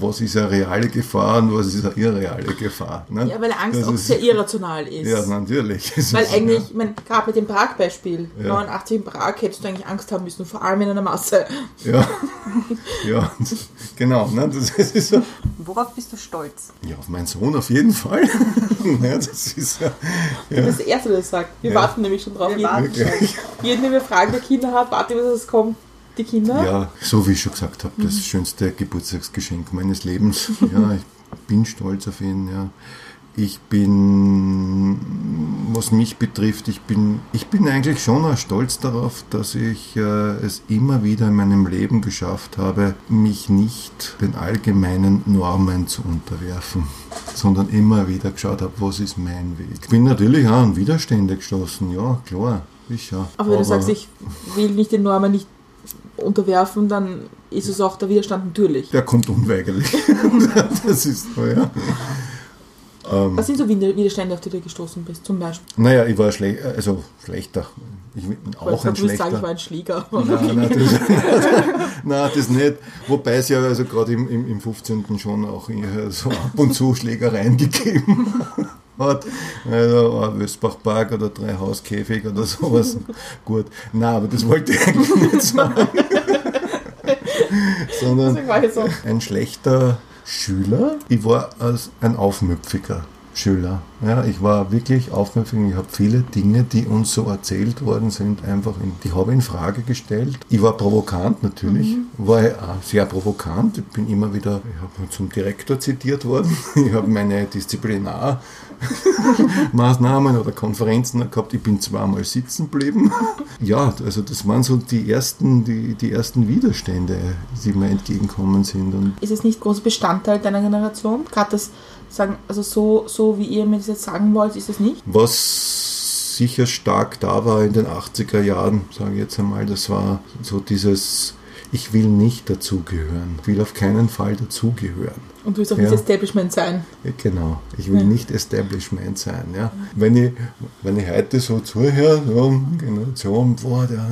was ist eine reale Gefahr und was ist eine irreale Gefahr? Ne? Ja, weil Angst Das auch ist- sehr irrational ist. Ja, natürlich. Weil ist- eigentlich, ich mein, gerade mit dem Prag-Beispiel, Ja. 89 in Prag hättest du eigentlich Angst haben müssen, vor allem in einer Masse. Ja, ja, genau. Ne, das ist so. Worauf bist du stolz? Ja, auf meinen Sohn auf jeden Fall. ja, das ist ja, Das ja, das Erste, das sagt. Wir Ja. warten nämlich schon drauf. Wir jeden, jeden, den wir fragen, der Kinder hat, warten, bis es kommt. Die Kinder. ja, so wie ich schon gesagt habe, das schönste Geburtstagsgeschenk meines Lebens. Ja, ich bin stolz auf ihn. Ja. Ich bin, was mich betrifft, ich bin, ich bin eigentlich schon auch stolz darauf, dass ich äh, es immer wieder in meinem Leben geschafft habe, mich nicht den allgemeinen Normen zu unterwerfen, sondern immer wieder geschaut habe, was ist mein Weg. Ich bin natürlich auch an Widerstände gestoßen, ja, klar, sicher. Aber wenn du sagst, ich will nicht den Normen nicht unterwerfen, dann ist es auch der Widerstand natürlich. der kommt unweigerlich. das ist so, ja. Was sind so Wider- Widerstände, auf die du gestoßen bist, zum Beispiel? Naja, ich war schle also schlechter. Ich, bin auch ein willst sagen, schlechter. ich war ein Schläger. Nein, nein, das, nein, das nicht. Wobei es ja also gerade im, im, im 15. schon auch so ab und zu Schlägereien gegeben hat. Also ein Wösbachpark oder drei Hauskäfig oder sowas. Gut. Nein, aber das wollte ich eigentlich nicht sagen. Sondern war ein schlechter Schüler. Ich war als ein aufmüpfiger Schüler. Ja, ich war wirklich aufmüpfig. Ich habe viele Dinge, die uns so erzählt worden sind, einfach in, die habe in Frage gestellt. Ich war provokant natürlich, war ja auch sehr provokant. Ich bin immer wieder, ich habe zum Direktor zitiert worden. Ich habe meine Disziplinar Maßnahmen oder Konferenzen gehabt. Ich bin zweimal sitzen geblieben. Ja, also das waren so die ersten, die, die ersten Widerstände, die mir entgegenkommen sind. Und Ist es nicht großer Bestandteil deiner Generation? Gerade das sagen, also so, so wie ihr mir das jetzt sagen wollt, ist es nicht? was sicher stark da war in den 80er Jahren, sage ich jetzt einmal, das war so dieses, ich will nicht dazugehören. Ich will auf keinen Fall dazugehören. Und du willst auch Ja. nicht Establishment sein. Ja, Genau, ich will nicht Establishment sein. Ja. Wenn, ich, wenn ich heute so zuhöre, so Generation, boah, der hat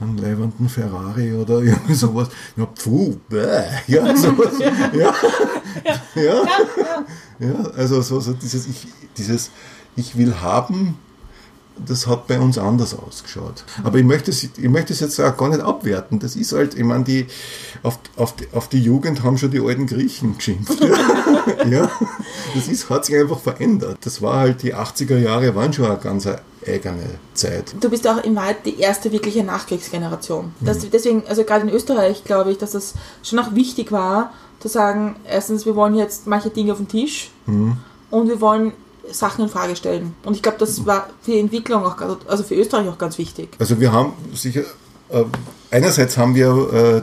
einen, leibenden Ferrari oder irgendwie sowas, ja, pfuh, bäh, ja, sowas, ja, ja, ja, also so, so dieses, ich, dieses, ich will haben, das hat bei uns anders ausgeschaut. Aber ich möchte es, ich möchte es jetzt auch gar nicht abwerten. Das ist halt, ich meine, die, auf, auf, die, auf die Jugend haben schon die alten Griechen geschimpft. ja, das ist, hat sich einfach verändert. Das war halt, die 80er Jahre waren schon eine ganz eigene Zeit. Du bist auch in Wahrheit die erste wirkliche Nachkriegsgeneration. Das, deswegen, also gerade in Österreich glaube ich, dass das schon auch wichtig war, zu sagen, erstens, wir wollen jetzt manche Dinge auf den Tisch und wir wollen Sachen in Frage stellen. Und ich glaube, das war für die Entwicklung auch, also für Österreich auch ganz wichtig. Also wir haben sicher, äh, einerseits haben wir äh,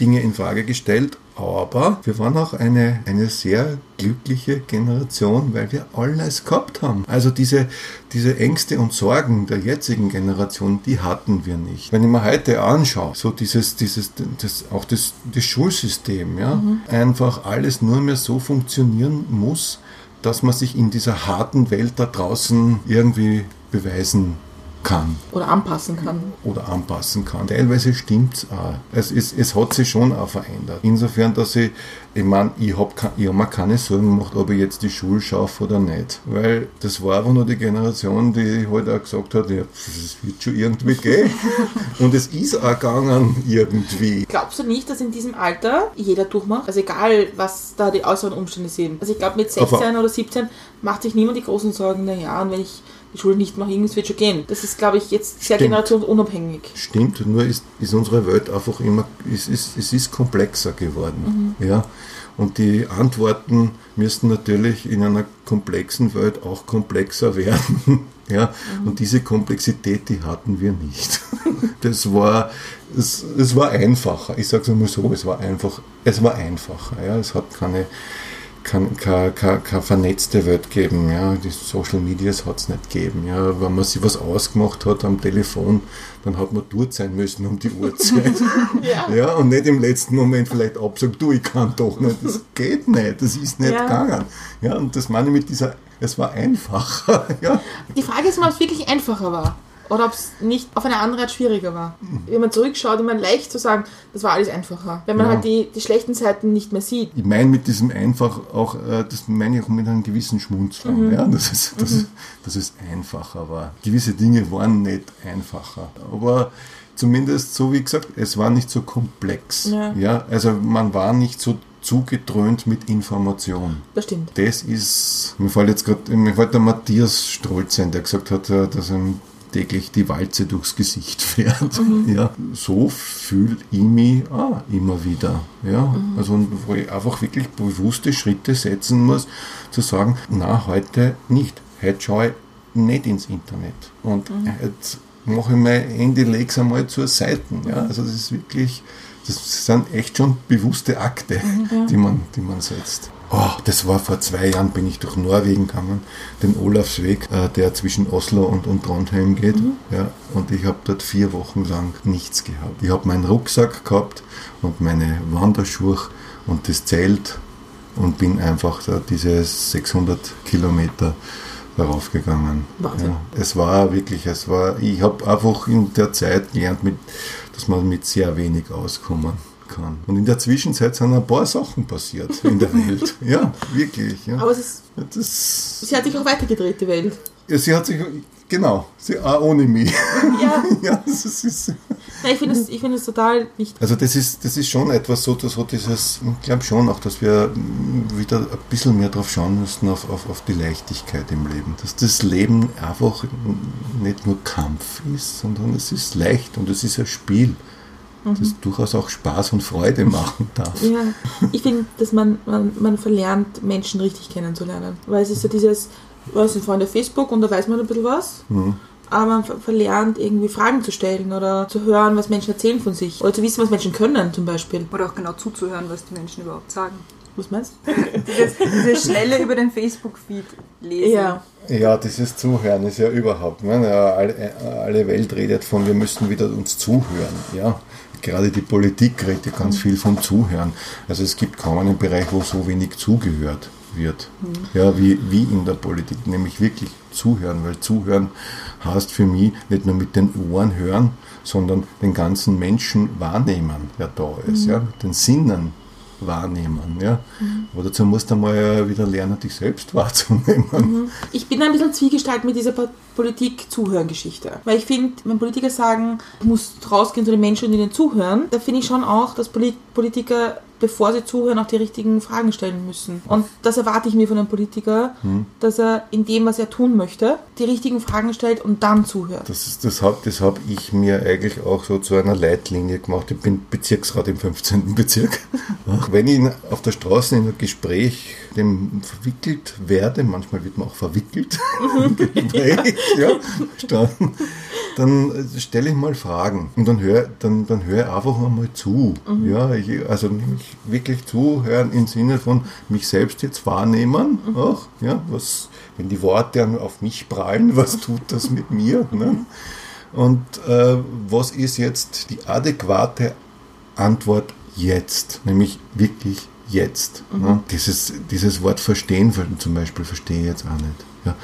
Dinge in Frage gestellt, aber wir waren auch eine, eine sehr glückliche Generation, weil wir alles gehabt haben. Also diese, diese Ängste und Sorgen der jetzigen Generation, die hatten wir nicht. Wenn ich mir heute anschaue, so dieses, dieses, das, auch das, das Schulsystem, ja, einfach alles nur mehr so funktionieren muss, dass man sich in dieser harten Welt da draußen irgendwie beweisen kann Oder anpassen kann. oder anpassen kann. Teilweise stimmt's auch. Es, ist, es hat sich schon auch verändert. Insofern, dass ich, ich meine, ich habe ich hab mir keine Sorgen gemacht, ob ich jetzt die Schule schaffe oder nicht. Weil das war aber nur die Generation, die halt auch gesagt hat, ja, das wird schon irgendwie gehen. Und es ist auch gegangen irgendwie. Glaubst du nicht, dass in diesem Alter jeder durchmacht? Also egal, was da die äußeren Umstände sind. Also ich glaube, mit 16 Aber- oder 17 macht sich niemand die großen Sorgen, naja, und wenn ich die Schule nicht mache, irgendwas wird schon gehen. Das ist, glaube ich, jetzt sehr Stimmt. generationsunabhängig. Stimmt, nur ist, ist unsere Welt einfach immer, es ist, es ist komplexer geworden. Ja? Und die Antworten müssen natürlich in einer komplexen Welt auch komplexer werden. Ja, und diese Komplexität, die hatten wir nicht. Das war, es, es war einfacher. Ich sage es einmal so, es war einfach, es war einfacher. Ja, es hat keine, kann keine vernetzte Welt geben. Ja. Die Social Medias hat es nicht gegeben. Ja. Wenn man sich was ausgemacht hat am Telefon, dann hat man dort sein müssen um die Uhrzeit. Ja. ja. und nicht im letzten Moment vielleicht absagen, du, ich kann doch nicht. Das geht nicht, das ist nicht Ja. gegangen. Ja, und das meine ich mit dieser, es war einfacher. Ja. Die Frage ist mal, ob es wirklich einfacher war. Oder ob es nicht auf eine andere Art schwieriger war. Wenn man zurückschaut, immer leicht zu sagen, das war alles einfacher. Wenn man Ja. halt die, die schlechten Seiten nicht mehr sieht. Ich meine mit diesem einfach auch, äh, das meine ich auch mit einem gewissen Schmunzeln, ja, dass es, dass, es, dass es einfacher war. Gewisse Dinge waren nicht einfacher, aber zumindest so wie gesagt, es war nicht so komplex. Ja. also man war nicht so zugedröhnt mit Information. Das stimmt. Das ist, mir fällt jetzt gerade, mir fällt der Matthias Strolz ein, der gesagt hat, äh, dass ihm täglich die Walze durchs Gesicht fährt. Ja, so fühle ich mich auch immer wieder. Ja, also wo ich einfach wirklich bewusste Schritte setzen muss, zu sagen, na, heute nicht. Heute schaue ich nicht ins Internet. Und heute mache ich mein Handy, lege es einmal zur Seite. Ja, also das ist wirklich, das sind echt schon bewusste Akte, die, man, die man setzt. Oh, das war vor zwei Jahren, bin ich durch Norwegen gegangen, den Olafsweg, äh, der zwischen Oslo und, und Trondheim geht. Ja, und ich habe dort vier Wochen lang nichts gehabt. Ich habe meinen Rucksack gehabt und meine Wanderschuhe und das Zelt und bin einfach da diese 600 Kilometer darauf gegangen. Wahnsinn. Ja, es war wirklich, es war, ich habe einfach in der Zeit gelernt, mit, dass man mit sehr wenig auskommen kann. Und in der Zwischenzeit sind ein paar Sachen passiert in der Welt. Ja, wirklich. Ja. Aber es ist, Das, sie hat sich auch weitergedreht, die Welt. ja, sie hat sich, genau, sie, auch ohne mich. Ja, ja, das ist, Nein, ich finde es ich es total wichtig. also das ist, das ist schon etwas so, dass so dieses, ich glaube schon auch, dass wir wieder ein bisschen mehr drauf schauen müssen, auf, auf, auf die Leichtigkeit im Leben. Dass das Leben einfach nicht nur Kampf ist, sondern es ist leicht und es ist ein Spiel, das durchaus auch Spaß und Freude machen darf. Ja, ich finde, dass man, man, man verlernt, Menschen richtig kennenzulernen. Weil es ist ja dieses, was sind Freunde auf Facebook und da weiß man ein bisschen was. Aber man ver- verlernt, irgendwie Fragen zu stellen oder zu hören, was Menschen erzählen von sich. Oder zu wissen, was Menschen können, zum Beispiel. Oder auch genau zuzuhören, was die Menschen überhaupt sagen. Was meinst Dieses, dieses schnelle über den Facebook-Feed lesen. Ja. Ja, dieses Zuhören ist ja überhaupt, ne? ja, alle, alle Welt redet von, wir müssen wieder uns zuhören. Ja? Gerade die Politik redet ja ganz viel vom Zuhören. Also es gibt kaum einen Bereich, wo so wenig zugehört wird. Ja, wie, wie in der Politik, nämlich wirklich zuhören, weil zuhören heißt für mich nicht nur mit den Ohren hören, sondern den ganzen Menschen wahrnehmen, der da ist, ja, den Sinnen wahrnehmen. Ja. Aber dazu musst du mal wieder lernen, dich selbst wahrzunehmen. Ich bin ein bisschen zwiegestalt mit dieser Politik-Zuhören-Geschichte. Weil ich finde, wenn Politiker sagen, du musst rausgehen zu den Menschen und ihnen zuhören, da finde ich schon auch, dass Polit Politiker, bevor sie zuhören, auch die richtigen Fragen stellen müssen. Und das erwarte ich mir von einem Politiker, dass er in dem, was er tun möchte, die richtigen Fragen stellt und dann zuhört. Das, ist, das habe das hab ich mir eigentlich auch so zu einer Leitlinie gemacht. Ich bin Bezirksrat im 15. Bezirk. Wenn ich auf der Straße in ein Gespräch dem verwickelt werde, manchmal wird man auch verwickelt im Gespräch, ja, dann, dann stelle ich mal Fragen und dann höre dann, dann hör ich einfach einmal zu. Ja, ich, also nämlich wirklich zuhören im Sinne von mich selbst jetzt wahrnehmen, auch, ja, was, wenn die Worte auf mich prallen, was tut das mit mir? Ne? Und äh, was ist jetzt die adäquate Antwort jetzt? Nämlich wirklich jetzt. Ne? Dieses, dieses Wort verstehen zum Beispiel verstehe ich jetzt auch nicht. Ja,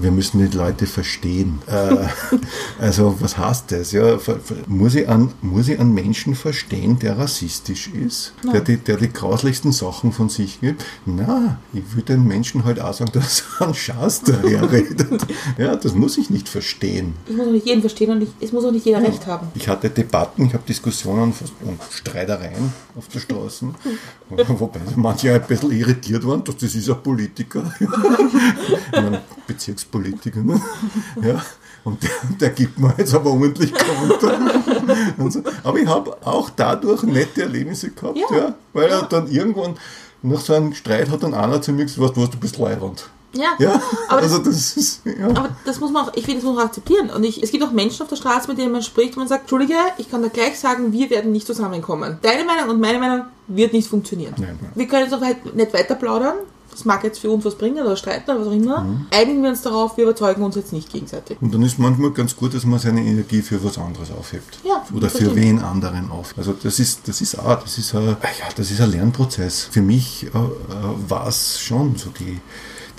wir müssen die Leute verstehen. Äh, also was heißt das? Ja, muss, ich an, muss ich einen Menschen verstehen, der rassistisch ist, der die, der die grauslichsten Sachen von sich gibt? Na, ich würde den Menschen halt auch sagen, dass er einen Schatz daher redet. Ja, das muss ich nicht verstehen. Ich muss auch nicht jeden verstehen und ich, es muss auch nicht jeder recht haben. Ich hatte Debatten, ich habe Diskussionen und Streitereien auf der Straße, wobei manche ein bisschen irritiert waren, dass das ist ein Politiker, ich meine, Bezirkspolitiker. Ne? Ja, und der, der gibt mir jetzt aber ordentlich Konter. So. Aber ich habe auch dadurch nette Erlebnisse gehabt, Ja. ja. weil er dann irgendwann nach so einem Streit hat dann einer zu mir gesagt, weißt du du bist leibend. Ja, Ja, aber, also das, das ist, ja. aber das muss man auch, ich finde, das muss man auch akzeptieren. Und ich, es gibt auch Menschen auf der Straße, mit denen man spricht, und man sagt, Entschuldige, ich kann da gleich sagen, wir werden nicht zusammenkommen. Deine Meinung und meine Meinung wird nicht funktionieren. Nein, nein. Wir können jetzt auch weit, nicht weiter plaudern. Das mag jetzt für uns was bringen oder streiten oder was auch immer. Mhm. Einigen wir uns darauf, wir überzeugen uns jetzt nicht gegenseitig. Und dann ist manchmal ganz gut, dass man seine Energie für was anderes aufhebt. Ja, Oder für stimmt. wen anderen auf. Also das ist, das ist auch, das ist ein, ja, das ist ein Lernprozess. Für mich äh, äh, war es schon so die,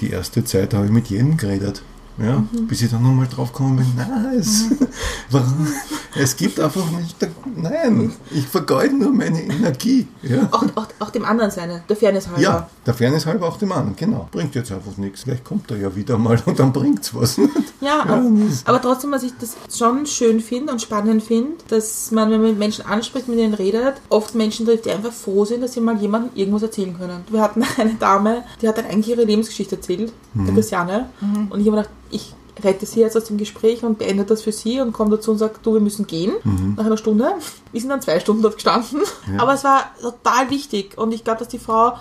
die erste Zeit, habe ich mit jedem geredet. Ja, Mhm. bis ich dann nochmal drauf gekommen bin, nein, es, warum, es gibt einfach nicht, nein, ich vergeude nur meine Energie. Ja. Auch, auch, auch dem anderen seine, der Fairness halber. Ja, der Fairness halber auch dem anderen, genau. Bringt jetzt einfach nichts. Vielleicht kommt er ja wieder mal und dann bringt's was. Ja, aber, aber trotzdem, was ich das schon schön finde und spannend finde, dass man, wenn man mit Menschen anspricht, mit denen redet, oft Menschen trifft, die einfach froh sind, dass sie mal jemandem irgendwas erzählen können. Wir hatten eine Dame, die hat dann eigentlich ihre Lebensgeschichte erzählt, der Christiane, und ich habe mir gedacht, ich rette sie jetzt aus dem Gespräch und beende das für sie und komme dazu und sage, du, wir müssen gehen, nach einer Stunde. Wir sind dann zwei Stunden dort gestanden, aber es war total wichtig und ich glaube, dass die Frau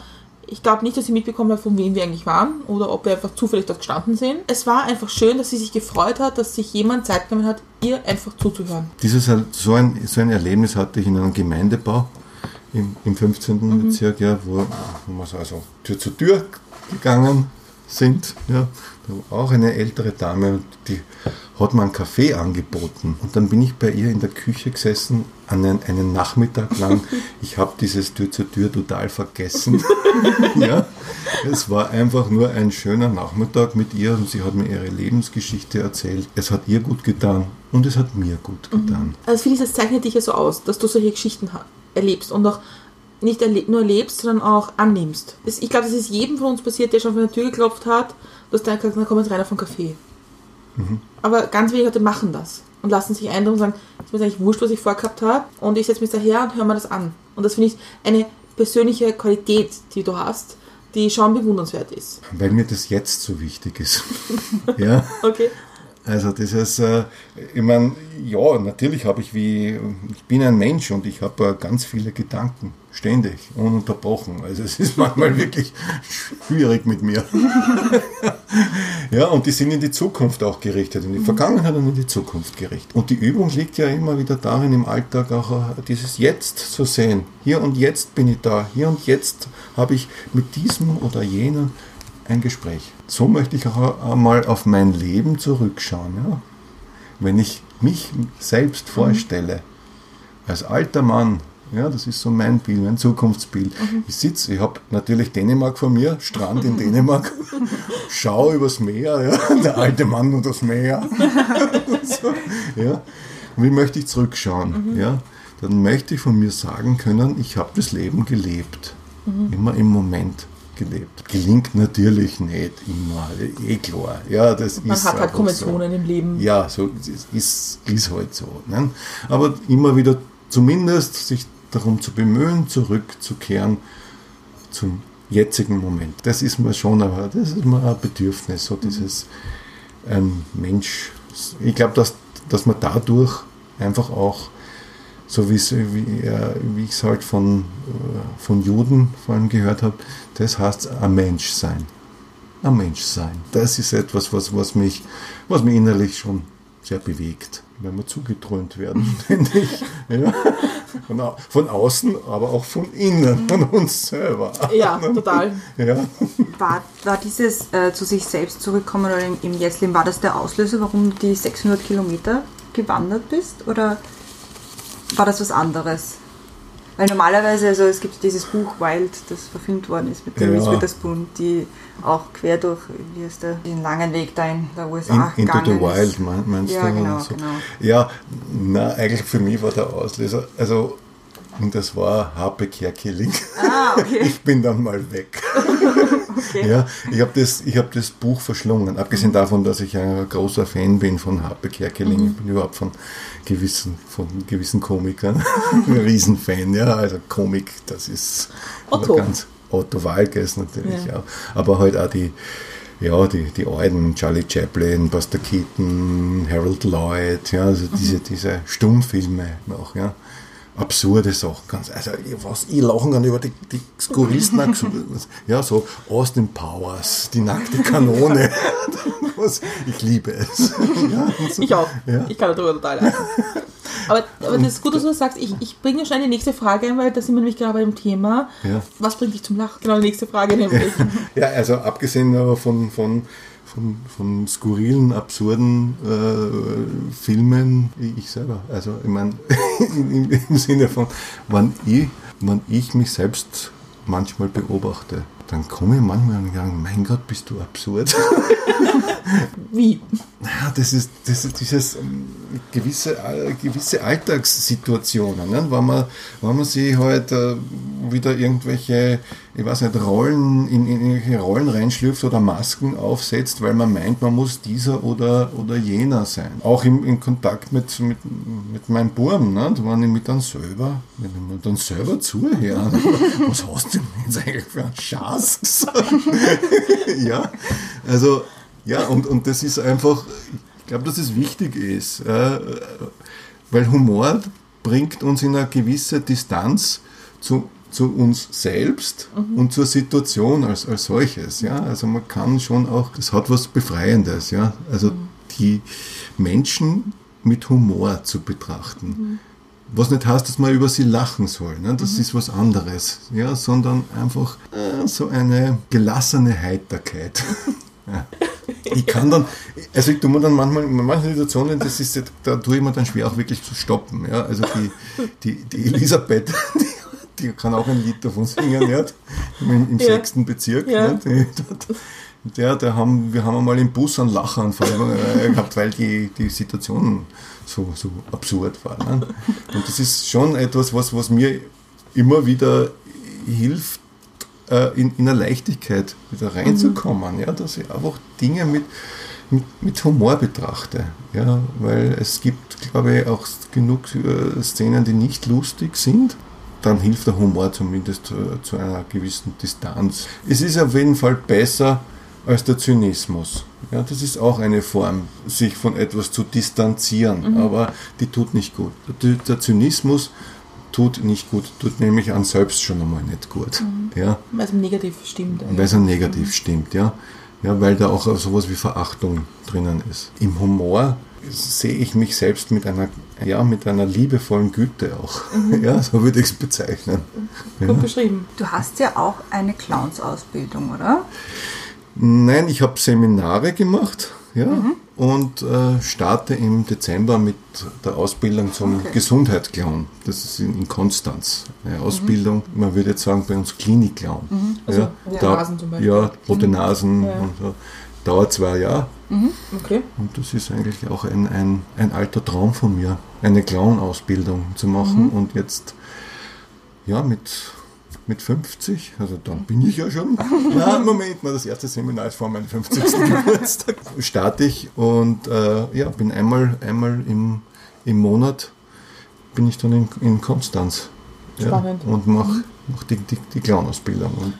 ich glaube nicht, dass sie mitbekommen hat, von wem wir eigentlich waren oder ob wir einfach zufällig dort gestanden sind. Es war einfach schön, dass sie sich gefreut hat, dass sich jemand Zeit genommen hat, ihr einfach zuzuhören. Dieses, so, ein, so ein Erlebnis hatte ich in einem Gemeindebau im, im 15. Bezirk, ja, wo, wo wir so also Tür zu Tür gegangen sind. Ja. Auch eine ältere Dame die hat mir einen Kaffee angeboten. Und dann bin ich bei ihr in der Küche gesessen, einen, einen Nachmittag lang. Ich habe dieses Tür zu Tür total vergessen. ja. Es war einfach nur ein schöner Nachmittag mit ihr und sie hat mir ihre Lebensgeschichte erzählt. Es hat ihr gut getan und es hat mir gut getan. Also finde ich, das zeichnet dich ja so aus, dass du solche Geschichten erlebst und auch nicht nur erlebst, sondern auch annimmst. Das, ich glaube, das ist jedem von uns passiert, der schon vor der Tür geklopft hat, hast dann gesagt, na komm jetzt rein auf einen Kaffee. Aber ganz wenige Leute machen das und lassen sich eindrücken und sagen, ist mir eigentlich wurscht, was ich vorgehabt habe und ich setze mich daher und höre mir das an. Und das finde ich eine persönliche Qualität, die du hast, die schon bewundernswert ist. Weil mir das jetzt so wichtig ist. ja. Okay? Also das ist, äh, ich meine, ja, natürlich habe ich wie, ich bin ein Mensch und ich habe äh, ganz viele Gedanken, ständig, ununterbrochen. Also es ist manchmal wirklich schwierig mit mir. ja, und die sind in die Zukunft auch gerichtet, in die Vergangenheit und in die Zukunft gerichtet. Und die Übung liegt ja immer wieder darin, im Alltag auch äh, dieses Jetzt zu sehen. Hier und jetzt bin ich da, hier und jetzt habe ich mit diesem oder jenem ein Gespräch. So möchte ich auch einmal auf mein Leben zurückschauen. Ja? Wenn ich mich selbst vorstelle, als alter Mann, ja, das ist so mein Bild, mein Zukunftsbild. Ich sitze, ich habe natürlich Dänemark vor mir, Strand in Dänemark, schaue übers Meer, ja, der alte Mann und das Meer. so, ja. Und wie möchte ich zurückschauen? Ja? Dann möchte ich von mir sagen können, ich habe das Leben gelebt. Immer im Moment gelebt. Gelingt natürlich nicht immer, eh klar. Ja, das Man ist hat halt Konventionen so. im Leben. Ja, so ist, ist, halt so. Ne? Aber immer wieder zumindest sich darum zu bemühen, zurückzukehren zum jetzigen Moment. Das ist mir schon, aber das ist mir ein Bedürfnis, so dieses ein Mensch. Ich glaube, dass, dass man dadurch einfach auch, so wie, äh, wie ich es halt von, äh, von Juden vor allem gehört habe, das heißt ein Mensch sein. Ein Mensch sein. Das ist etwas, was, was, mich, was mich innerlich schon sehr bewegt. Wenn wir zugetrönt werden, ständig. Ja. Von, au- von außen, aber auch von innen, von uns selber. Ja, total. Ja. War, war dieses äh, zu sich selbst zurückkommen oder im, im Jesslin, war das der Auslöser, warum du die 600 Kilometer gewandert bist? Oder war das was anderes? Weil normalerweise, also es gibt dieses Buch Wild, das verfilmt worden ist mit Ja. Reese Witherspoon, die auch quer durch, wie heißt der, den langen Weg da in der USA In, into the ist. Wild, mein- meinst Ja, du? genau, so? genau. Ja, na, eigentlich für mich war der Auslöser, also, und das war Harpe Kerkeling. Ah, okay. Ich bin dann mal weg. okay. Ja, ich habe das, ich hab das Buch verschlungen. Abgesehen davon, dass ich ein großer Fan bin von Harpe Kerkeling. Mhm. Ich bin überhaupt von gewissen, von gewissen Komikern ein Riesenfan. Ja, also Komik, das ist Otto. ganz Otto Walkes natürlich auch. Aber halt auch die, ja, die, die alten Charlie Chaplin, Buster Keaton, Harold Lloyd, ja, also diese, diese Stummfilme noch, ja. Absurde Sachen. Ganz, also was ich lachen kann über die, die skurrilsten, ja, so Austin Powers, die nackte Kanone. ich liebe es. Ja, so, Ich auch. Ja. Ich kann darüber total lachen. Aber, aber das ist gut, dass du das sagst. Ich, ich bringe schon die nächste Frage ein, weil da sind wir nämlich gerade bei dem Thema. Ja. Was bringt dich zum Lachen? Genau, die nächste Frage nämlich. Ja, also abgesehen von, von, von, von skurrilen, absurden äh, Filmen, ich selber. Also ich meine, im, Sinne von, wenn ich, wenn ich mich selbst manchmal beobachte, dann komme ich manchmal und sage, mein Gott, bist du absurd. Wie? Ja, das ist, das ist dieses ähm, gewisse, äh, gewisse Alltagssituationen, ne? wenn, man, wenn man sich halt äh, wieder irgendwelche, ich weiß nicht, Rollen, in, in irgendwelche Rollen reinschlüpft oder Masken aufsetzt, weil man meint, man muss dieser oder, oder jener sein. Auch im, in Kontakt mit, mit, mit meinem Buben, ne? wenn ich mit dann selber, ich mir dann selber zuhöre, was hast du denn jetzt eigentlich für einen Schatz ja, also ja, und, und das ist einfach, ich glaube, dass es wichtig ist, äh, weil Humor bringt uns in eine gewisse Distanz zu, zu uns selbst und zur Situation als, als solches. Ja? Also man kann schon auch, das hat was Befreiendes, ja. Also die Menschen mit Humor zu betrachten. Was nicht heißt, dass man über sie lachen soll, ne? das ist was anderes, ja, sondern einfach äh, so eine gelassene Heiterkeit. ja. Ich kann dann, also ich tue mir dann manchmal, in manchen Situationen, das ist, da tue ich mir dann schwer auch wirklich zu stoppen. Ja? Also die, die, die Elisabeth, die, die kann auch ein Lied davon singen, ja? im, im Ja. sechsten Bezirk. Ja. Ne? Die, der, der haben, wir haben einmal im Bus einen Lachanfall gehabt, weil die, die Situation so, so absurd war. Ne? Und das ist schon etwas, was, was mir immer wieder hilft, äh, in, in eine Leichtigkeit wieder reinzukommen. Ja? Dass ich einfach Dinge mit, mit, mit Humor betrachte. Ja? Weil es gibt, glaube ich, auch genug äh, Szenen, die nicht lustig sind. Dann hilft der Humor zumindest äh, zu einer gewissen Distanz. Es ist auf jeden Fall besser als der Zynismus. Ja, das ist auch eine Form, sich von etwas zu distanzieren, aber die tut nicht gut. Der Zynismus tut nicht gut, tut nämlich an selbst schon einmal nicht gut. Ja, Weil es negativ stimmt. weil es negativ stimmt, ja. Ja, weil da auch sowas wie Verachtung drinnen ist. Im Humor sehe ich mich selbst mit einer, ja, mit einer liebevollen Güte auch. Ja, so würde ich es bezeichnen. Gut beschrieben. Du hast ja auch eine Clownsausbildung, oder? Nein, ich habe Seminare gemacht ja, und äh, starte im Dezember mit der Ausbildung zum Okay. Gesundheitsclown. Das ist in, in Konstanz. Eine Ausbildung, man würde jetzt sagen bei uns Klinikclown. Also rote Nasen zum Beispiel. Ja, rote Nasen Ja. und so. Dauert zwei Jahre Okay. und das ist eigentlich auch ein, ein, ein alter Traum von mir, eine Clown-Ausbildung zu machen und jetzt ja mit, mit 50, also dann bin ich ja schon. Na, Moment mal, das erste Seminar ist vor meinem 50. Geburtstag. Starte ich und äh, ja, bin einmal, einmal im, im Monat bin ich dann in, in Konstanz. Ja, Spannend. und mache mach die, die, die Clown-Ausbildung.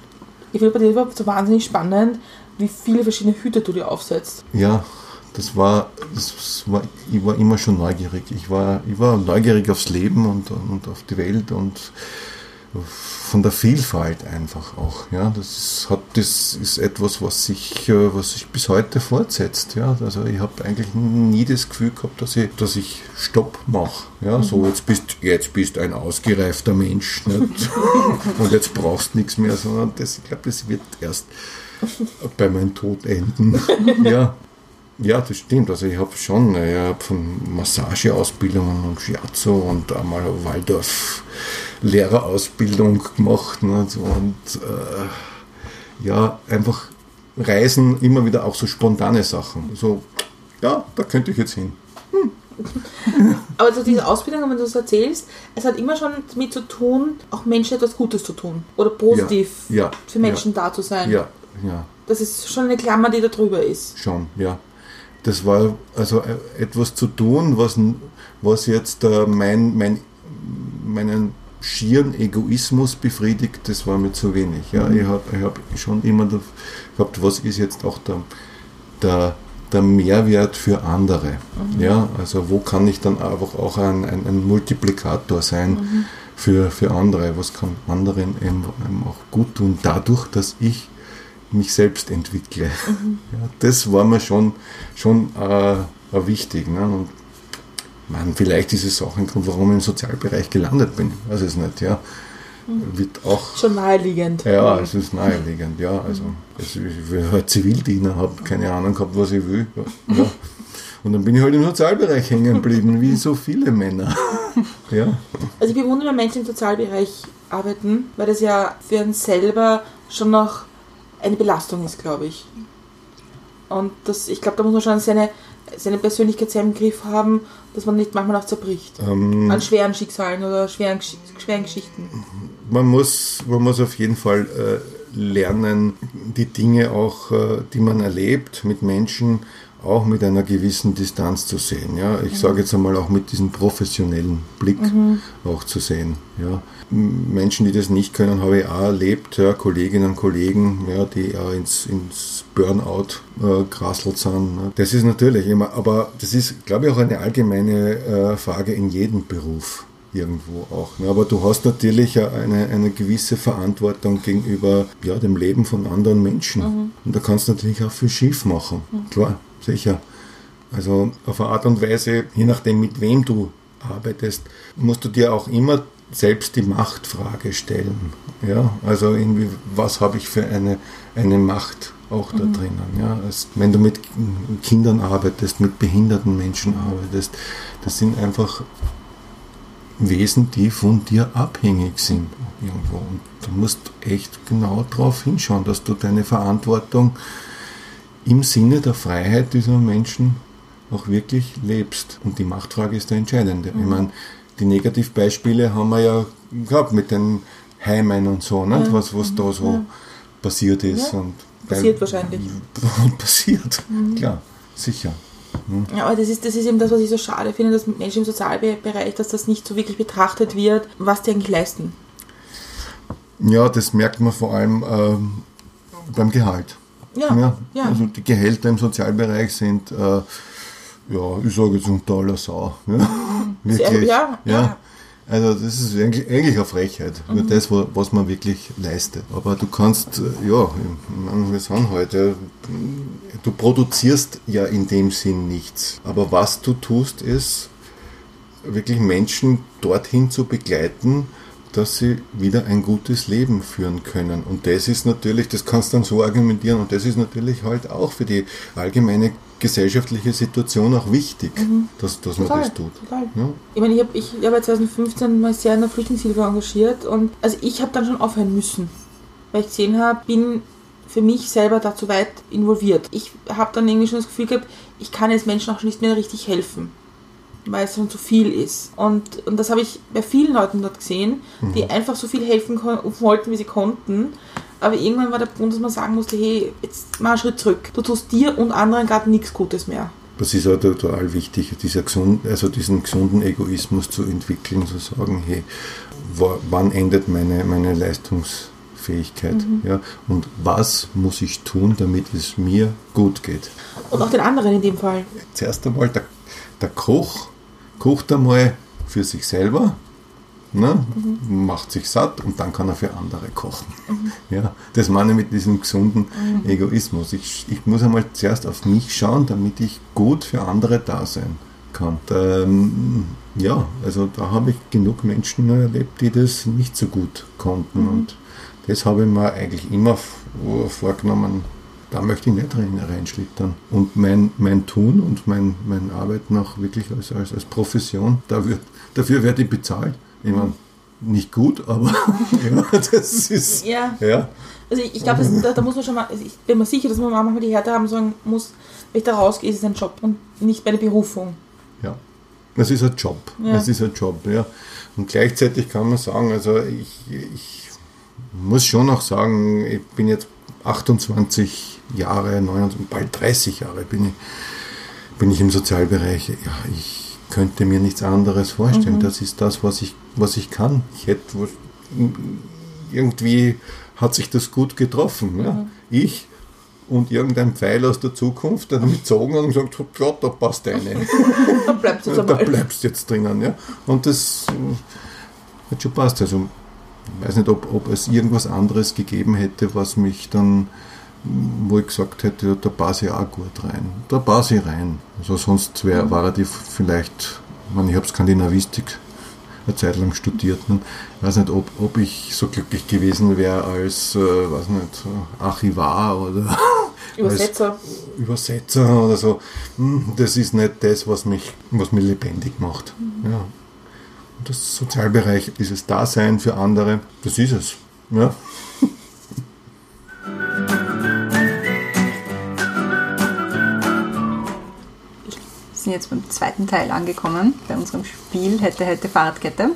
Ich finde bei dir so wahnsinnig spannend, wie viele verschiedene Hüte du dir aufsetzt. Ja, das war, das war, ich war immer schon neugierig. Ich war, ich war neugierig aufs Leben und, und auf die Welt und von der Vielfalt einfach auch. Ja, das ist, hat, das ist etwas, was sich, äh, was sich bis heute fortsetzt. Ja, also ich habe eigentlich nie das Gefühl gehabt, dass ich, dass ich Stopp mache. Ja, so jetzt bist, jetzt bist ein ausgereifter Mensch nicht? und jetzt brauchst du nichts mehr, sondern das, ich glaube, das wird erst bei meinem Tod enden. ja. Ja, das stimmt. Also ich habe schon, ich habe von Massageausbildungen und Shiatsu und einmal eine Waldorf-Lehrerausbildung gemacht. Ne, so, und äh, ja, einfach Reisen, immer wieder auch so spontane Sachen. So, ja, da könnte ich jetzt hin. Aber so diese Ausbildung, wenn du das erzählst, es hat immer schon damit zu tun, auch Menschen etwas Gutes zu tun. Oder positiv Ja, ja, für Menschen da zu sein. Ja, ja. Das ist schon eine Klammer, die da drüber ist. Schon, ja. Das war also äh, etwas zu tun, was, was jetzt äh, mein, mein, meinen schieren Egoismus befriedigt, das war mir zu wenig. Ja. Ich habe ich hab schon immer gehabt, was ist jetzt auch der, der, der Mehrwert für andere. Ja, also wo kann ich dann einfach auch ein, ein, ein Multiplikator sein für, für andere? Was kann anderen eben, eben auch gut tun, dadurch, dass ich mich selbst entwickle. Ja, das war mir schon, schon äh, wichtig. Ne? Und man, vielleicht ist es auch ein Grund, warum ich im Sozialbereich gelandet bin. Ich weiß es nicht, ja. Wird auch Schon naheliegend. ja, es ist naheliegend, ja. Also, ich war halt Zivildiener, habe keine Ahnung gehabt, was ich will. Ja. Und dann bin ich halt im Sozialbereich hängen geblieben, wie so viele Männer. Ja. Also ich bewundere, wenn Menschen im Sozialbereich arbeiten, weil das ja für einen selber schon noch eine Belastung ist, glaube ich. Und das, ich glaube, da muss man schon seine, seine Persönlichkeit sehr im Griff haben, dass man nicht manchmal auch zerbricht. Ähm, An schweren Schicksalen oder schweren, schweren Geschichten. man, muss, man muss auf jeden Fall äh, lernen, die Dinge auch, äh, die man erlebt mit Menschen, auch mit einer gewissen Distanz zu sehen. Ja? Ich sage jetzt einmal auch mit diesem professionellen Blick auch zu sehen. Ja? Menschen, die das nicht können, habe ich auch erlebt, ja? Kolleginnen und Kollegen, ja, die auch ins, ins Burnout äh, gerasselt sind. Ne? Das ist natürlich immer, aber das ist, glaube ich, auch eine allgemeine äh, Frage in jedem Beruf irgendwo auch. Ne? Aber du hast natürlich eine, eine gewisse Verantwortung gegenüber ja, dem Leben von anderen Menschen. Und da kannst du natürlich auch viel schief machen. Klar, sicher. Also auf eine Art und Weise, je nachdem mit wem du arbeitest, musst du dir auch immer selbst die Machtfrage stellen. Ja? Also irgendwie, was habe ich für eine, eine Macht auch da drinnen? Ja? Also, wenn du mit Kindern arbeitest, mit behinderten Menschen arbeitest, das sind einfach Wesen, die von dir abhängig sind irgendwo. Und du musst echt genau darauf hinschauen, dass du deine Verantwortung im Sinne der Freiheit dieser Menschen auch wirklich lebst. Und die Machtfrage ist der entscheidende. Ich meine, die Negativbeispiele haben wir ja gehabt mit den Heimen und so, nicht? was, was da so passiert ist. Ja. Und Passiert wahrscheinlich. Und passiert, klar, sicher. Ja, aber das ist, das ist eben das, was ich so schade finde, dass Menschen im Sozialbereich, dass das nicht so wirklich betrachtet wird, was die eigentlich leisten. Ja, das merkt man vor allem ähm, beim Gehalt. Ja, Ja, ja. Also die Gehälter im Sozialbereich sind, äh, ja, ich sage jetzt unter aller Sau. Ja, wirklich. ja, ja. Also das ist eigentlich, eigentlich eine Frechheit, Mhm. das, wa- was man wirklich leistet. Aber du kannst, äh, ja, wir sind heute, du produzierst ja in dem Sinn nichts. Aber was du tust, ist wirklich Menschen dorthin zu begleiten, dass sie wieder ein gutes Leben führen können. Und das ist natürlich, das kannst du dann so argumentieren, und das ist natürlich halt auch für die allgemeine gesellschaftliche Situation auch wichtig, dass, dass man Total, das tut. Ja? Ich meine, ich habe ich hab ja 2015 mal sehr in der Flüchtlingshilfe engagiert und also ich habe dann schon aufhören müssen, weil ich gesehen habe, bin für mich selber da zu weit involviert. Ich habe dann irgendwie schon das Gefühl gehabt, ich kann jetzt Menschen auch schon nicht mehr richtig helfen, weil es schon zu viel ist. Und, und das habe ich bei vielen Leuten dort gesehen, die einfach so viel helfen wollten, wie sie konnten. Aber irgendwann war der Punkt, dass man sagen musste, hey, jetzt mal einen Schritt zurück. Du tust dir und anderen gerade nichts Gutes mehr. Das ist auch total wichtig, dieser gesund, also diesen gesunden Egoismus zu entwickeln, zu sagen, hey, wa- wann endet meine, meine Leistungsfähigkeit? Ja? Und was muss ich tun, damit es mir gut geht? Und auch den anderen in dem Fall. Zuerst einmal, der, der Koch kocht einmal für sich selber, ne? macht sich satt und dann kann er für andere kochen. Ja, das meine ich mit diesem gesunden Egoismus. Ich, ich muss einmal zuerst auf mich schauen, damit ich gut für andere da sein kann. Ähm, ja, also da habe ich genug Menschen erlebt, die das nicht so gut konnten und das habe ich mir eigentlich immer vorgenommen, da möchte ich nicht rein, reinschlittern. Und mein, mein Tun und mein, mein Arbeiten auch wirklich als, als, als Profession, da wird, dafür werde ich bezahlt. Ich meine, nicht gut, aber ja, das ist. Ja. ja. Also ich, ich glaube, da, da muss man schon mal, also ich bin mir sicher, dass man manchmal die Härte haben sagen muss, wenn ich da rausgehe, ist es ein Job und nicht meine Berufung. Ja, das ist ein Job. Ja. Das ist ein Job, ja. Und gleichzeitig kann man sagen, also ich, ich muss schon auch sagen, ich bin jetzt 28 Jahre, 29, bald 30 Jahre bin ich, bin ich im Sozialbereich. Ja, ich könnte mir nichts anderes vorstellen. Das ist das, was ich, was ich kann. Ich hätte irgendwie hat sich das gut getroffen. Ja. Ich und irgendein Pfeil aus der Zukunft dann mitzogen und gesagt, ja, da passt eine. Da bleibt es da bleibst du jetzt drinnen. Ja. Und das äh, hat schon passt. Also ich weiß nicht, ob, ob es irgendwas anderes gegeben hätte, was mich dann, wo ich gesagt hätte, da passe ich auch gut rein. Da passe ich rein. Also sonst wär, war die vielleicht, ich, meine, ich habe Skandinavistik eine Zeit lang studiert. Ne? Ich weiß nicht, ob, ob ich so glücklich gewesen wäre als, äh, weiß nicht, Archivar oder Übersetzer. Übersetzer oder so. Hm, Das ist nicht das, was mich, was mich lebendig macht. Ja. Und das Sozialbereich, dieses Dasein für andere, das ist es. Ja. Sind jetzt beim zweiten Teil angekommen, bei unserem Spiel Hätte, Hätte, Fahrradkette.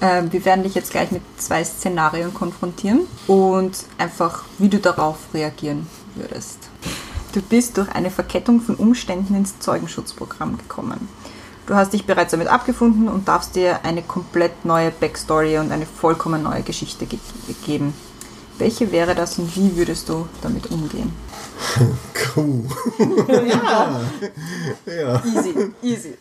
Ähm, wir werden dich jetzt gleich mit zwei Szenarien konfrontieren und einfach, wie du darauf reagieren würdest. Du bist durch eine Verkettung von Umständen ins Zeugenschutzprogramm gekommen. Du hast dich bereits damit abgefunden und darfst dir eine komplett neue Backstory und eine vollkommen neue Geschichte ge geben. Welche wäre das und wie würdest du damit umgehen? Cool. Ja, Ja. Easy, easy.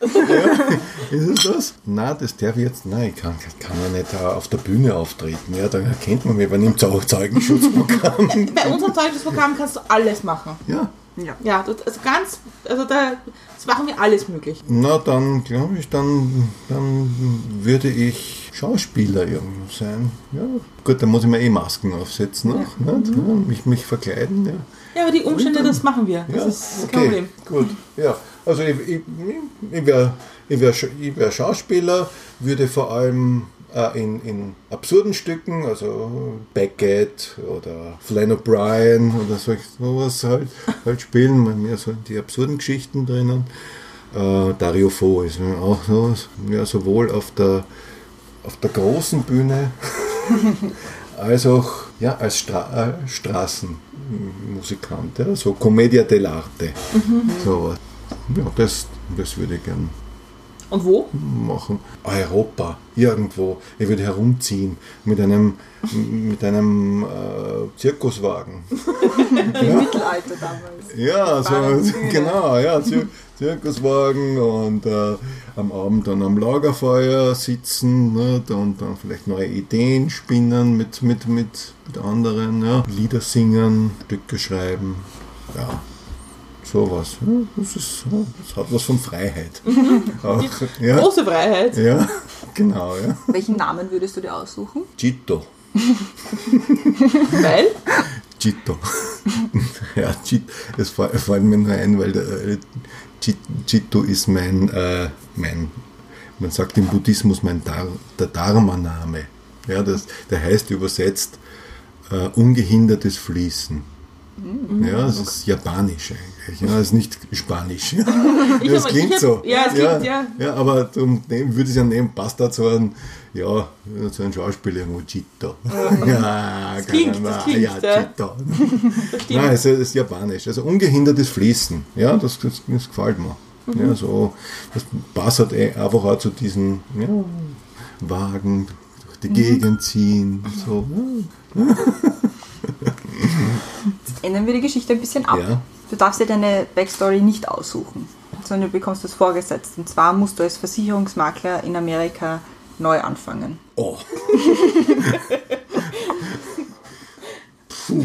Ist es das? Na, das darf ich jetzt. Nein, ich kann, kann ja nicht äh, auf der Bühne auftreten. Ja, da erkennt man mich, wenn ich im Zeu- Zeugenschutzprogramm. bei unserem Zeugnisprogramm kannst du alles machen. ja. Ja. Ja, das, also ganz, also da das machen wir alles möglich. Na, dann glaube ich, dann, dann würde ich Schauspieler irgendwo sein. Ja. Gut, dann muss ich mir eh Masken aufsetzen noch. Nicht? Ja, mich, mich verkleiden. Ja. Ja, aber die Umstände, das machen wir. Das Ja, ist kein Problem. Gut, ja. Also ich, ich, ich wäre ich wär, ich wär Schauspieler, würde vor allem äh, in, in absurden Stücken, also Beckett oder Flann O'Brien oder so, sowas halt, halt spielen, bei mir so die absurden Geschichten drinnen. Äh, Dario Fo ist mir auch sowas. Ja, sowohl auf der, auf der großen Bühne als auch ja, als Stra äh, Straßenmusikant, ja, so Commedia dell'arte. Sowas. Ja, das, das würde ich gern Und wo? machen. Europa, irgendwo. Ich würde herumziehen mit einem, mit einem äh, Zirkuswagen. Im Mittelalter damals. Ja, so, genau, ja, Zir Zirkuswagen und äh, am Abend dann am Lagerfeuer sitzen nicht? und dann vielleicht neue Ideen spinnen mit, mit, mit, mit anderen, ja. Lieder singen, Stücke schreiben, ja, sowas. Ja, das, ist, das hat was von Freiheit. Auch, ja, Große Freiheit. ja, genau, ja. Welchen Namen würdest du dir aussuchen? Gito. Weil? Chito. ja, Chito. Es fa- fällt mir nur ein, weil der, Chi- Chito ist mein, äh, mein, man sagt im Buddhismus mein Dar, der Dharma-Name. Ja, das, der heißt übersetzt äh, ungehindertes Fließen. Ja, das ist japanisch eigentlich. Ja, das ist nicht spanisch. Ja, das klingt so. ja, es klingt, ja. ja, aber darum würde ich ja nehmen, passt da so ein, ja, so ein Schauspieler irgendwo, Chito. Ja, Das klingt- das man- klingt, ja. Das stimmt. Nein, es ist japanisch. Also ungehindertes Fließen. Ja, das, das, das gefällt mir. Mhm. Ja, so, das passt halt eh einfach auch zu diesen ja, Wagen durch Mhm. die Gegend ziehen. So, Jetzt ändern wir die Geschichte ein bisschen ab. Ja. Du darfst dir deine Backstory nicht aussuchen, sondern du bekommst das vorgesetzt. Und zwar musst du als Versicherungsmakler in Amerika neu anfangen. Oh. Puh.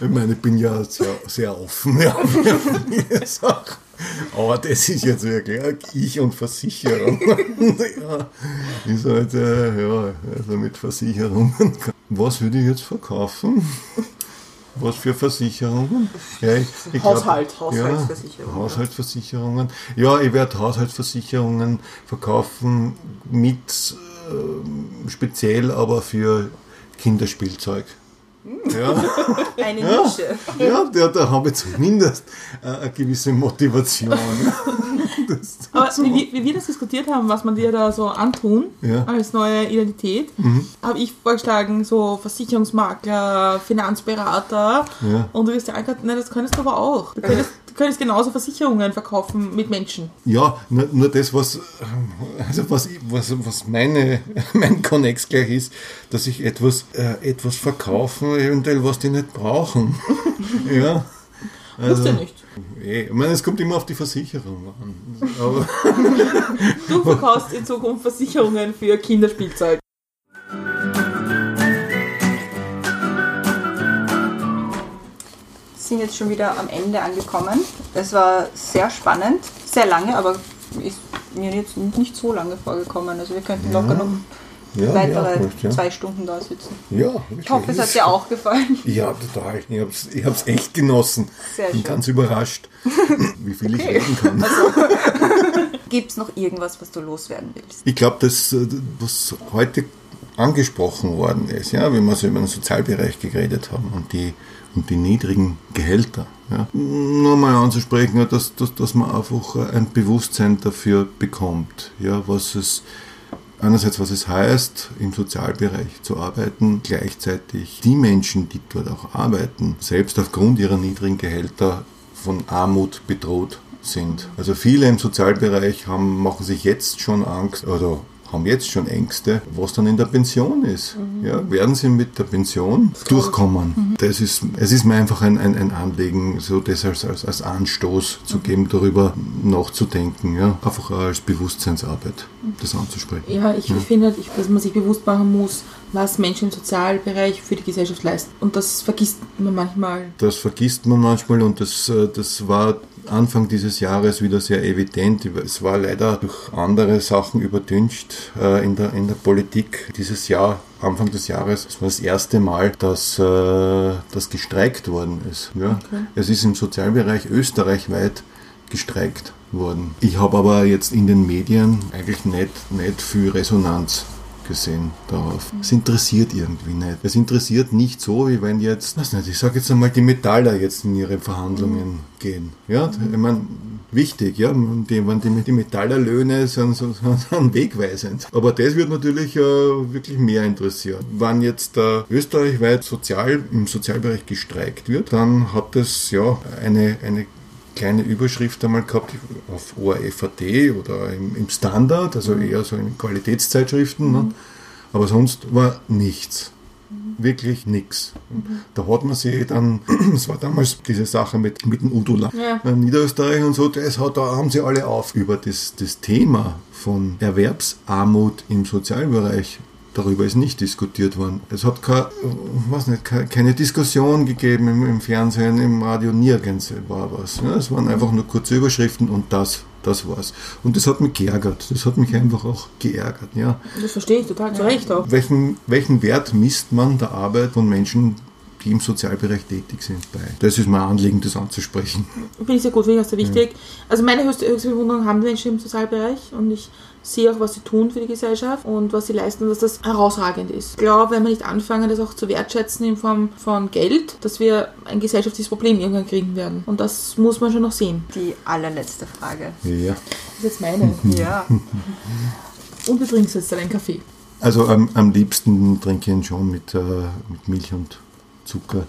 Ich meine, ich bin ja sehr, sehr offen ja, für viele Sachen. Aber das ist jetzt wirklich ich und Versicherung. ja, ist halt, äh, ja, also mit Versicherungen. Was würde ich jetzt verkaufen? Was für Versicherungen? Ja, ich, ich Haushalt, Haushaltsversicherungen. Ja, Haushaltsversicherungen. Ja, ich werde Haushaltsversicherungen verkaufen mit ähm, speziell aber für Kinderspielzeug. Ja, Eine Nische. ja da, da habe ich zumindest äh, eine gewisse Motivation. Das, Aber wie, wir- wie wir das diskutiert haben, was man dir da so antun Ja. als neue Identität, habe ich vorgeschlagen, so Versicherungsmakler, Finanzberater. Ja. Und du wirst ja angehört, nein, das könntest du aber auch. Du könntest, du könntest genauso Versicherungen verkaufen mit Menschen. Ja, nur, nur das, was, also was, ich- was, was meine, mein Connex gleich ist, dass ich etwas, äh, etwas verkaufen, eventuell was die nicht brauchen. ja, Musst du nicht. Eh, ich meine, es kommt immer auf die Versicherung an. Aber Du verkaufst in Zukunft Versicherungen für Kinderspielzeug. sind jetzt schon wieder am Ende angekommen. Es war sehr spannend, sehr lange, aber ist mir jetzt nicht so lange vorgekommen. Also wir könnten locker noch ja, weitere gut, ja. zwei Stunden da sitzen. ja, Ich hoffe, es hat dir auch gefallen. Ja, total. Ich habe es ich hab's echt genossen. Sehr Bin schön. ganz überrascht, wie viel ich Okay. reden kann. Gibt es noch irgendwas, was du loswerden willst? Ich glaube, das, äh, was heute angesprochen worden ist, ja, wenn wir so über den Sozialbereich geredet haben und die, und die niedrigen Gehälter, ja, nochmal anzusprechen, ja, dass, dass, dass man einfach ein Bewusstsein dafür bekommt, ja, was es einerseits, was es heißt, im Sozialbereich zu arbeiten, gleichzeitig die Menschen, die dort auch arbeiten, selbst aufgrund ihrer niedrigen Gehälter von Armut bedroht sind. Also viele im Sozialbereich haben, machen sich jetzt schon Angst oder haben jetzt schon Ängste, was dann in der Pension ist. Ja, werden sie mit der Pension durchkommen? Das ist, es ist mir einfach ein, ein, ein Anliegen, so das als, als, als Anstoß zu geben, darüber nachzudenken, ja, einfach als Bewusstseinsarbeit, das anzusprechen. Ja, ich, ich finde, dass man sich bewusst machen muss, was Menschen im Sozialbereich für die Gesellschaft leisten. Und das vergisst man manchmal. Das vergisst man manchmal und das, äh, das war Anfang dieses Jahres wieder sehr evident. Es war leider durch andere Sachen überdüncht äh, in, der, in der Politik. Dieses Jahr, Anfang des Jahres, das war das erste Mal, dass äh, das gestreikt worden ist. Ja? Es ist im Sozialbereich österreichweit gestreikt worden. Ich habe aber jetzt in den Medien eigentlich nicht, nicht viel Resonanz gesehen darauf. Es interessiert irgendwie nicht. Es interessiert nicht so, wie wenn jetzt, weiß nicht, ich sage jetzt einmal, die Metaller jetzt in ihre Verhandlungen gehen. Ja, ich meine, wichtig, ja, die, wenn die, die Metallerlöhne sind, so, sind wegweisend. Aber das wird natürlich äh, wirklich mehr interessieren. Wenn jetzt äh, österreichweit sozial, im Sozialbereich gestreikt wird, dann hat es ja eine, eine kleine Überschrift einmal gehabt auf ORFAT oder im, im Standard, also eher so in Qualitätszeitschriften. Ne? Aber sonst war nichts. Wirklich nichts. Da hat man sich dann, es war damals diese Sache mit, mit dem Udo La- Ja. äh, Niederösterreich und so, das hat, da haben sie alle auf über das, das Thema von Erwerbsarmut im Sozialbereich. Darüber ist nicht diskutiert worden. Es hat keine, weiß nicht, keine, Diskussion gegeben im, im Fernsehen, im Radio, nirgends war was. Ja, es waren einfach nur kurze Überschriften und das, das war's. Und das hat mich geärgert. Das hat mich einfach auch geärgert. Ja. Das verstehe ich total, zu Recht auch. Welchen, welchen Wert misst man der Arbeit von Menschen, die im Sozialbereich tätig sind, bei? Das ist mein Anliegen, das anzusprechen. Finde ich sehr gut, finde ich auch sehr wichtig. Also meine höchste, höchste Bewunderung haben die Menschen im Sozialbereich und ich sehe auch, was sie tun für die Gesellschaft und was sie leisten dass das herausragend ist. Ich glaube, wenn wir nicht anfangen, das auch zu wertschätzen in Form von Geld, dass wir ein gesellschaftliches Problem irgendwann kriegen werden. Und das muss man schon noch sehen. Die allerletzte Frage. Ja. Das ist jetzt meine. Ja. Und du trinkst jetzt einen Kaffee. Also am, am liebsten trinke ich ihn schon mit, äh, mit Milch und Zucker.